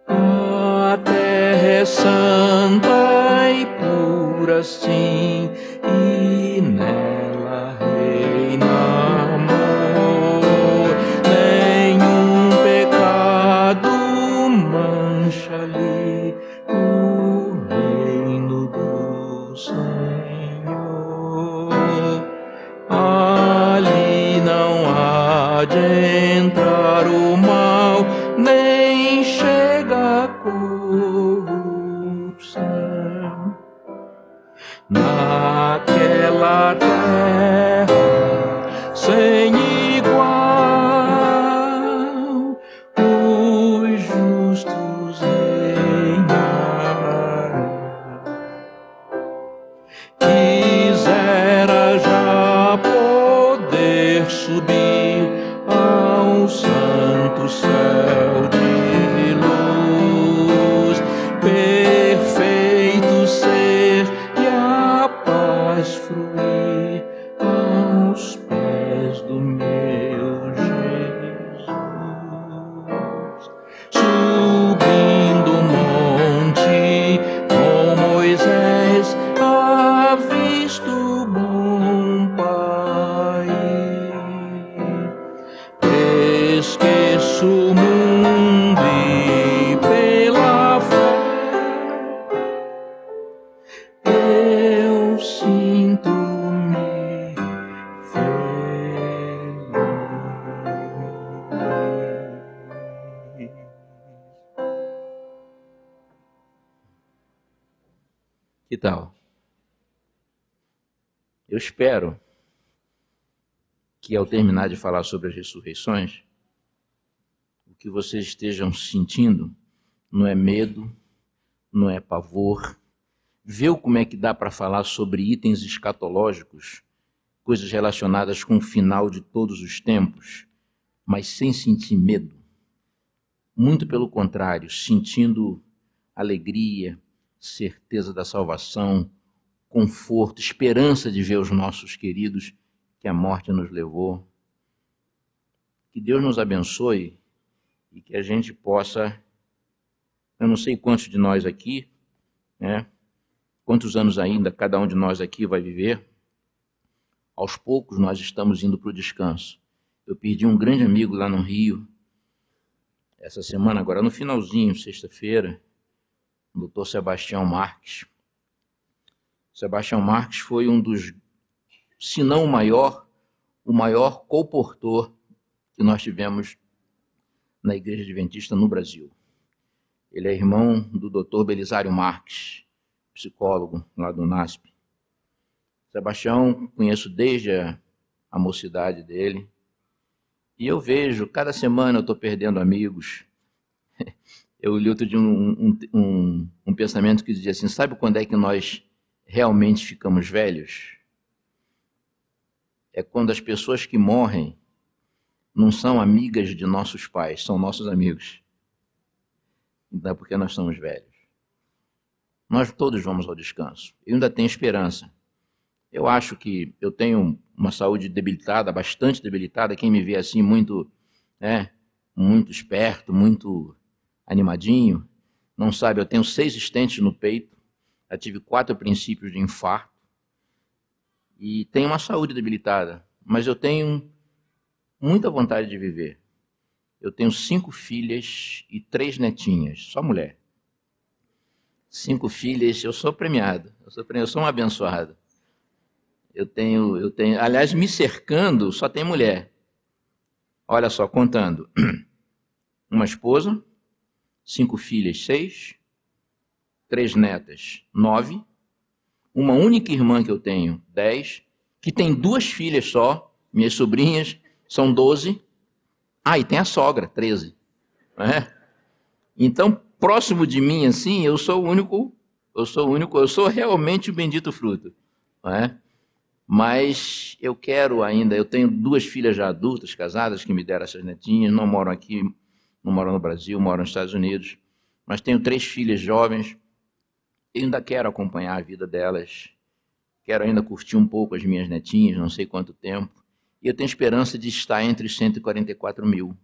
A terra é santa e pura, sim, Que tal? Eu espero que ao terminar de falar sobre as ressurreições, o que vocês estejam sentindo não é medo, não é pavor. Viu como é que dá para falar sobre itens escatológicos, coisas relacionadas com o final de todos os tempos, mas sem sentir medo? Muito pelo contrário, sentindo alegria, certeza da salvação, conforto, esperança de ver os nossos queridos que a morte nos levou. Que Deus nos abençoe e que a gente possa, eu não sei quantos de nós aqui, né? Quantos anos ainda cada um de nós aqui vai viver? Aos poucos nós estamos indo para o descanso. Eu perdi um grande amigo lá no Rio, essa semana, agora no finalzinho, sexta-feira, doutor Sebastião Marques. Sebastião Marques foi um dos, se não o maior, o maior colportor que nós tivemos na Igreja Adventista no Brasil. Ele é irmão do doutor Belisário Marques, psicólogo lá do NASP. Sebastião conheço desde a, a mocidade dele. E eu vejo, cada semana eu estou perdendo amigos. Eu li outro de um, um, um, um pensamento que dizia assim: sabe quando é que nós realmente ficamos velhos? É quando as pessoas que morrem não são amigas de nossos pais, são nossos amigos. Então é porque nós somos velhos. Nós todos vamos ao descanso. Eu ainda tenho esperança. Eu acho que eu tenho uma saúde debilitada, bastante debilitada. Quem me vê assim muito, é, muito esperto, muito animadinho, não sabe. Eu tenho seis estentes no peito. Já tive quatro princípios de infarto e tenho uma saúde debilitada. Mas eu tenho muita vontade de viver. Eu tenho cinco filhas e três netinhas, só mulher. Cinco filhas, eu sou premiado, eu sou, premiado, eu sou um abençoado. Eu tenho, eu tenho, aliás, me cercando só tem mulher. Olha só, contando. Uma esposa, cinco filhas, seis, três netas, nove, uma única irmã que eu tenho, dez, que tem duas filhas só, minhas sobrinhas, são 12. Ah, e tem a sogra, 13. É? Então, próximo de mim, assim, eu sou o único, eu sou o único, eu sou realmente o bendito fruto. É? Mas eu quero ainda, eu tenho duas filhas já adultas, casadas, que me deram essas netinhas, não moram aqui, não moram no Brasil, moram nos Estados Unidos. Mas tenho três filhas jovens, eu ainda quero acompanhar a vida delas, quero ainda curtir um pouco as minhas netinhas, não sei quanto tempo. E eu tenho esperança de estar entre os 144 mil.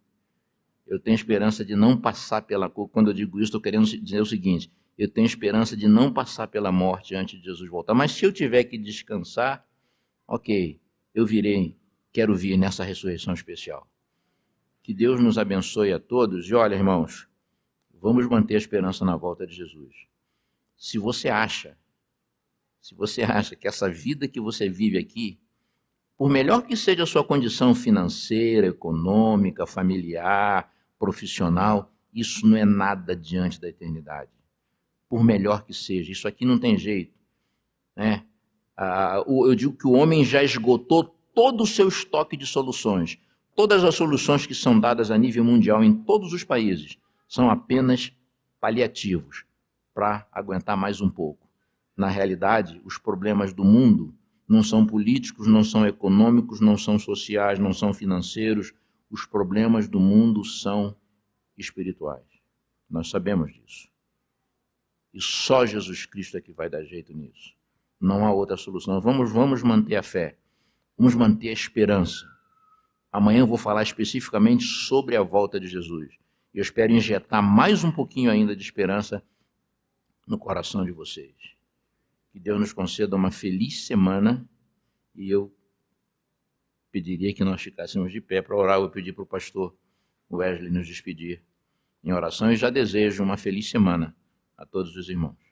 Eu tenho esperança de não passar pela. Quando eu digo isso, estou querendo dizer o seguinte: eu tenho esperança de não passar pela morte antes de Jesus voltar. Mas se eu tiver que descansar, ok, eu virei, quero vir nessa ressurreição especial. Que Deus nos abençoe a todos. E olha, irmãos, vamos manter a esperança na volta de Jesus. Se você acha, se você acha que essa vida que você vive aqui por melhor que seja a sua condição financeira, econômica, familiar, profissional, isso não é nada diante da eternidade. Por melhor que seja, isso aqui não tem jeito. Né? Ah, eu digo que o homem já esgotou todo o seu estoque de soluções. Todas as soluções que são dadas a nível mundial em todos os países são apenas paliativos para aguentar mais um pouco. Na realidade, os problemas do mundo não são políticos, não são econômicos, não são sociais, não são financeiros. Os problemas do mundo são espirituais. Nós sabemos disso. E só Jesus Cristo é que vai dar jeito nisso. Não há outra solução. Vamos, vamos manter a fé. Vamos manter a esperança. Amanhã eu vou falar especificamente sobre a volta de Jesus. E eu espero injetar mais um pouquinho ainda de esperança no coração de vocês. Que Deus nos conceda uma feliz semana e eu pediria que nós ficássemos de pé para orar. Eu pedi para o pastor Wesley nos despedir em oração e já desejo uma feliz semana a todos os irmãos.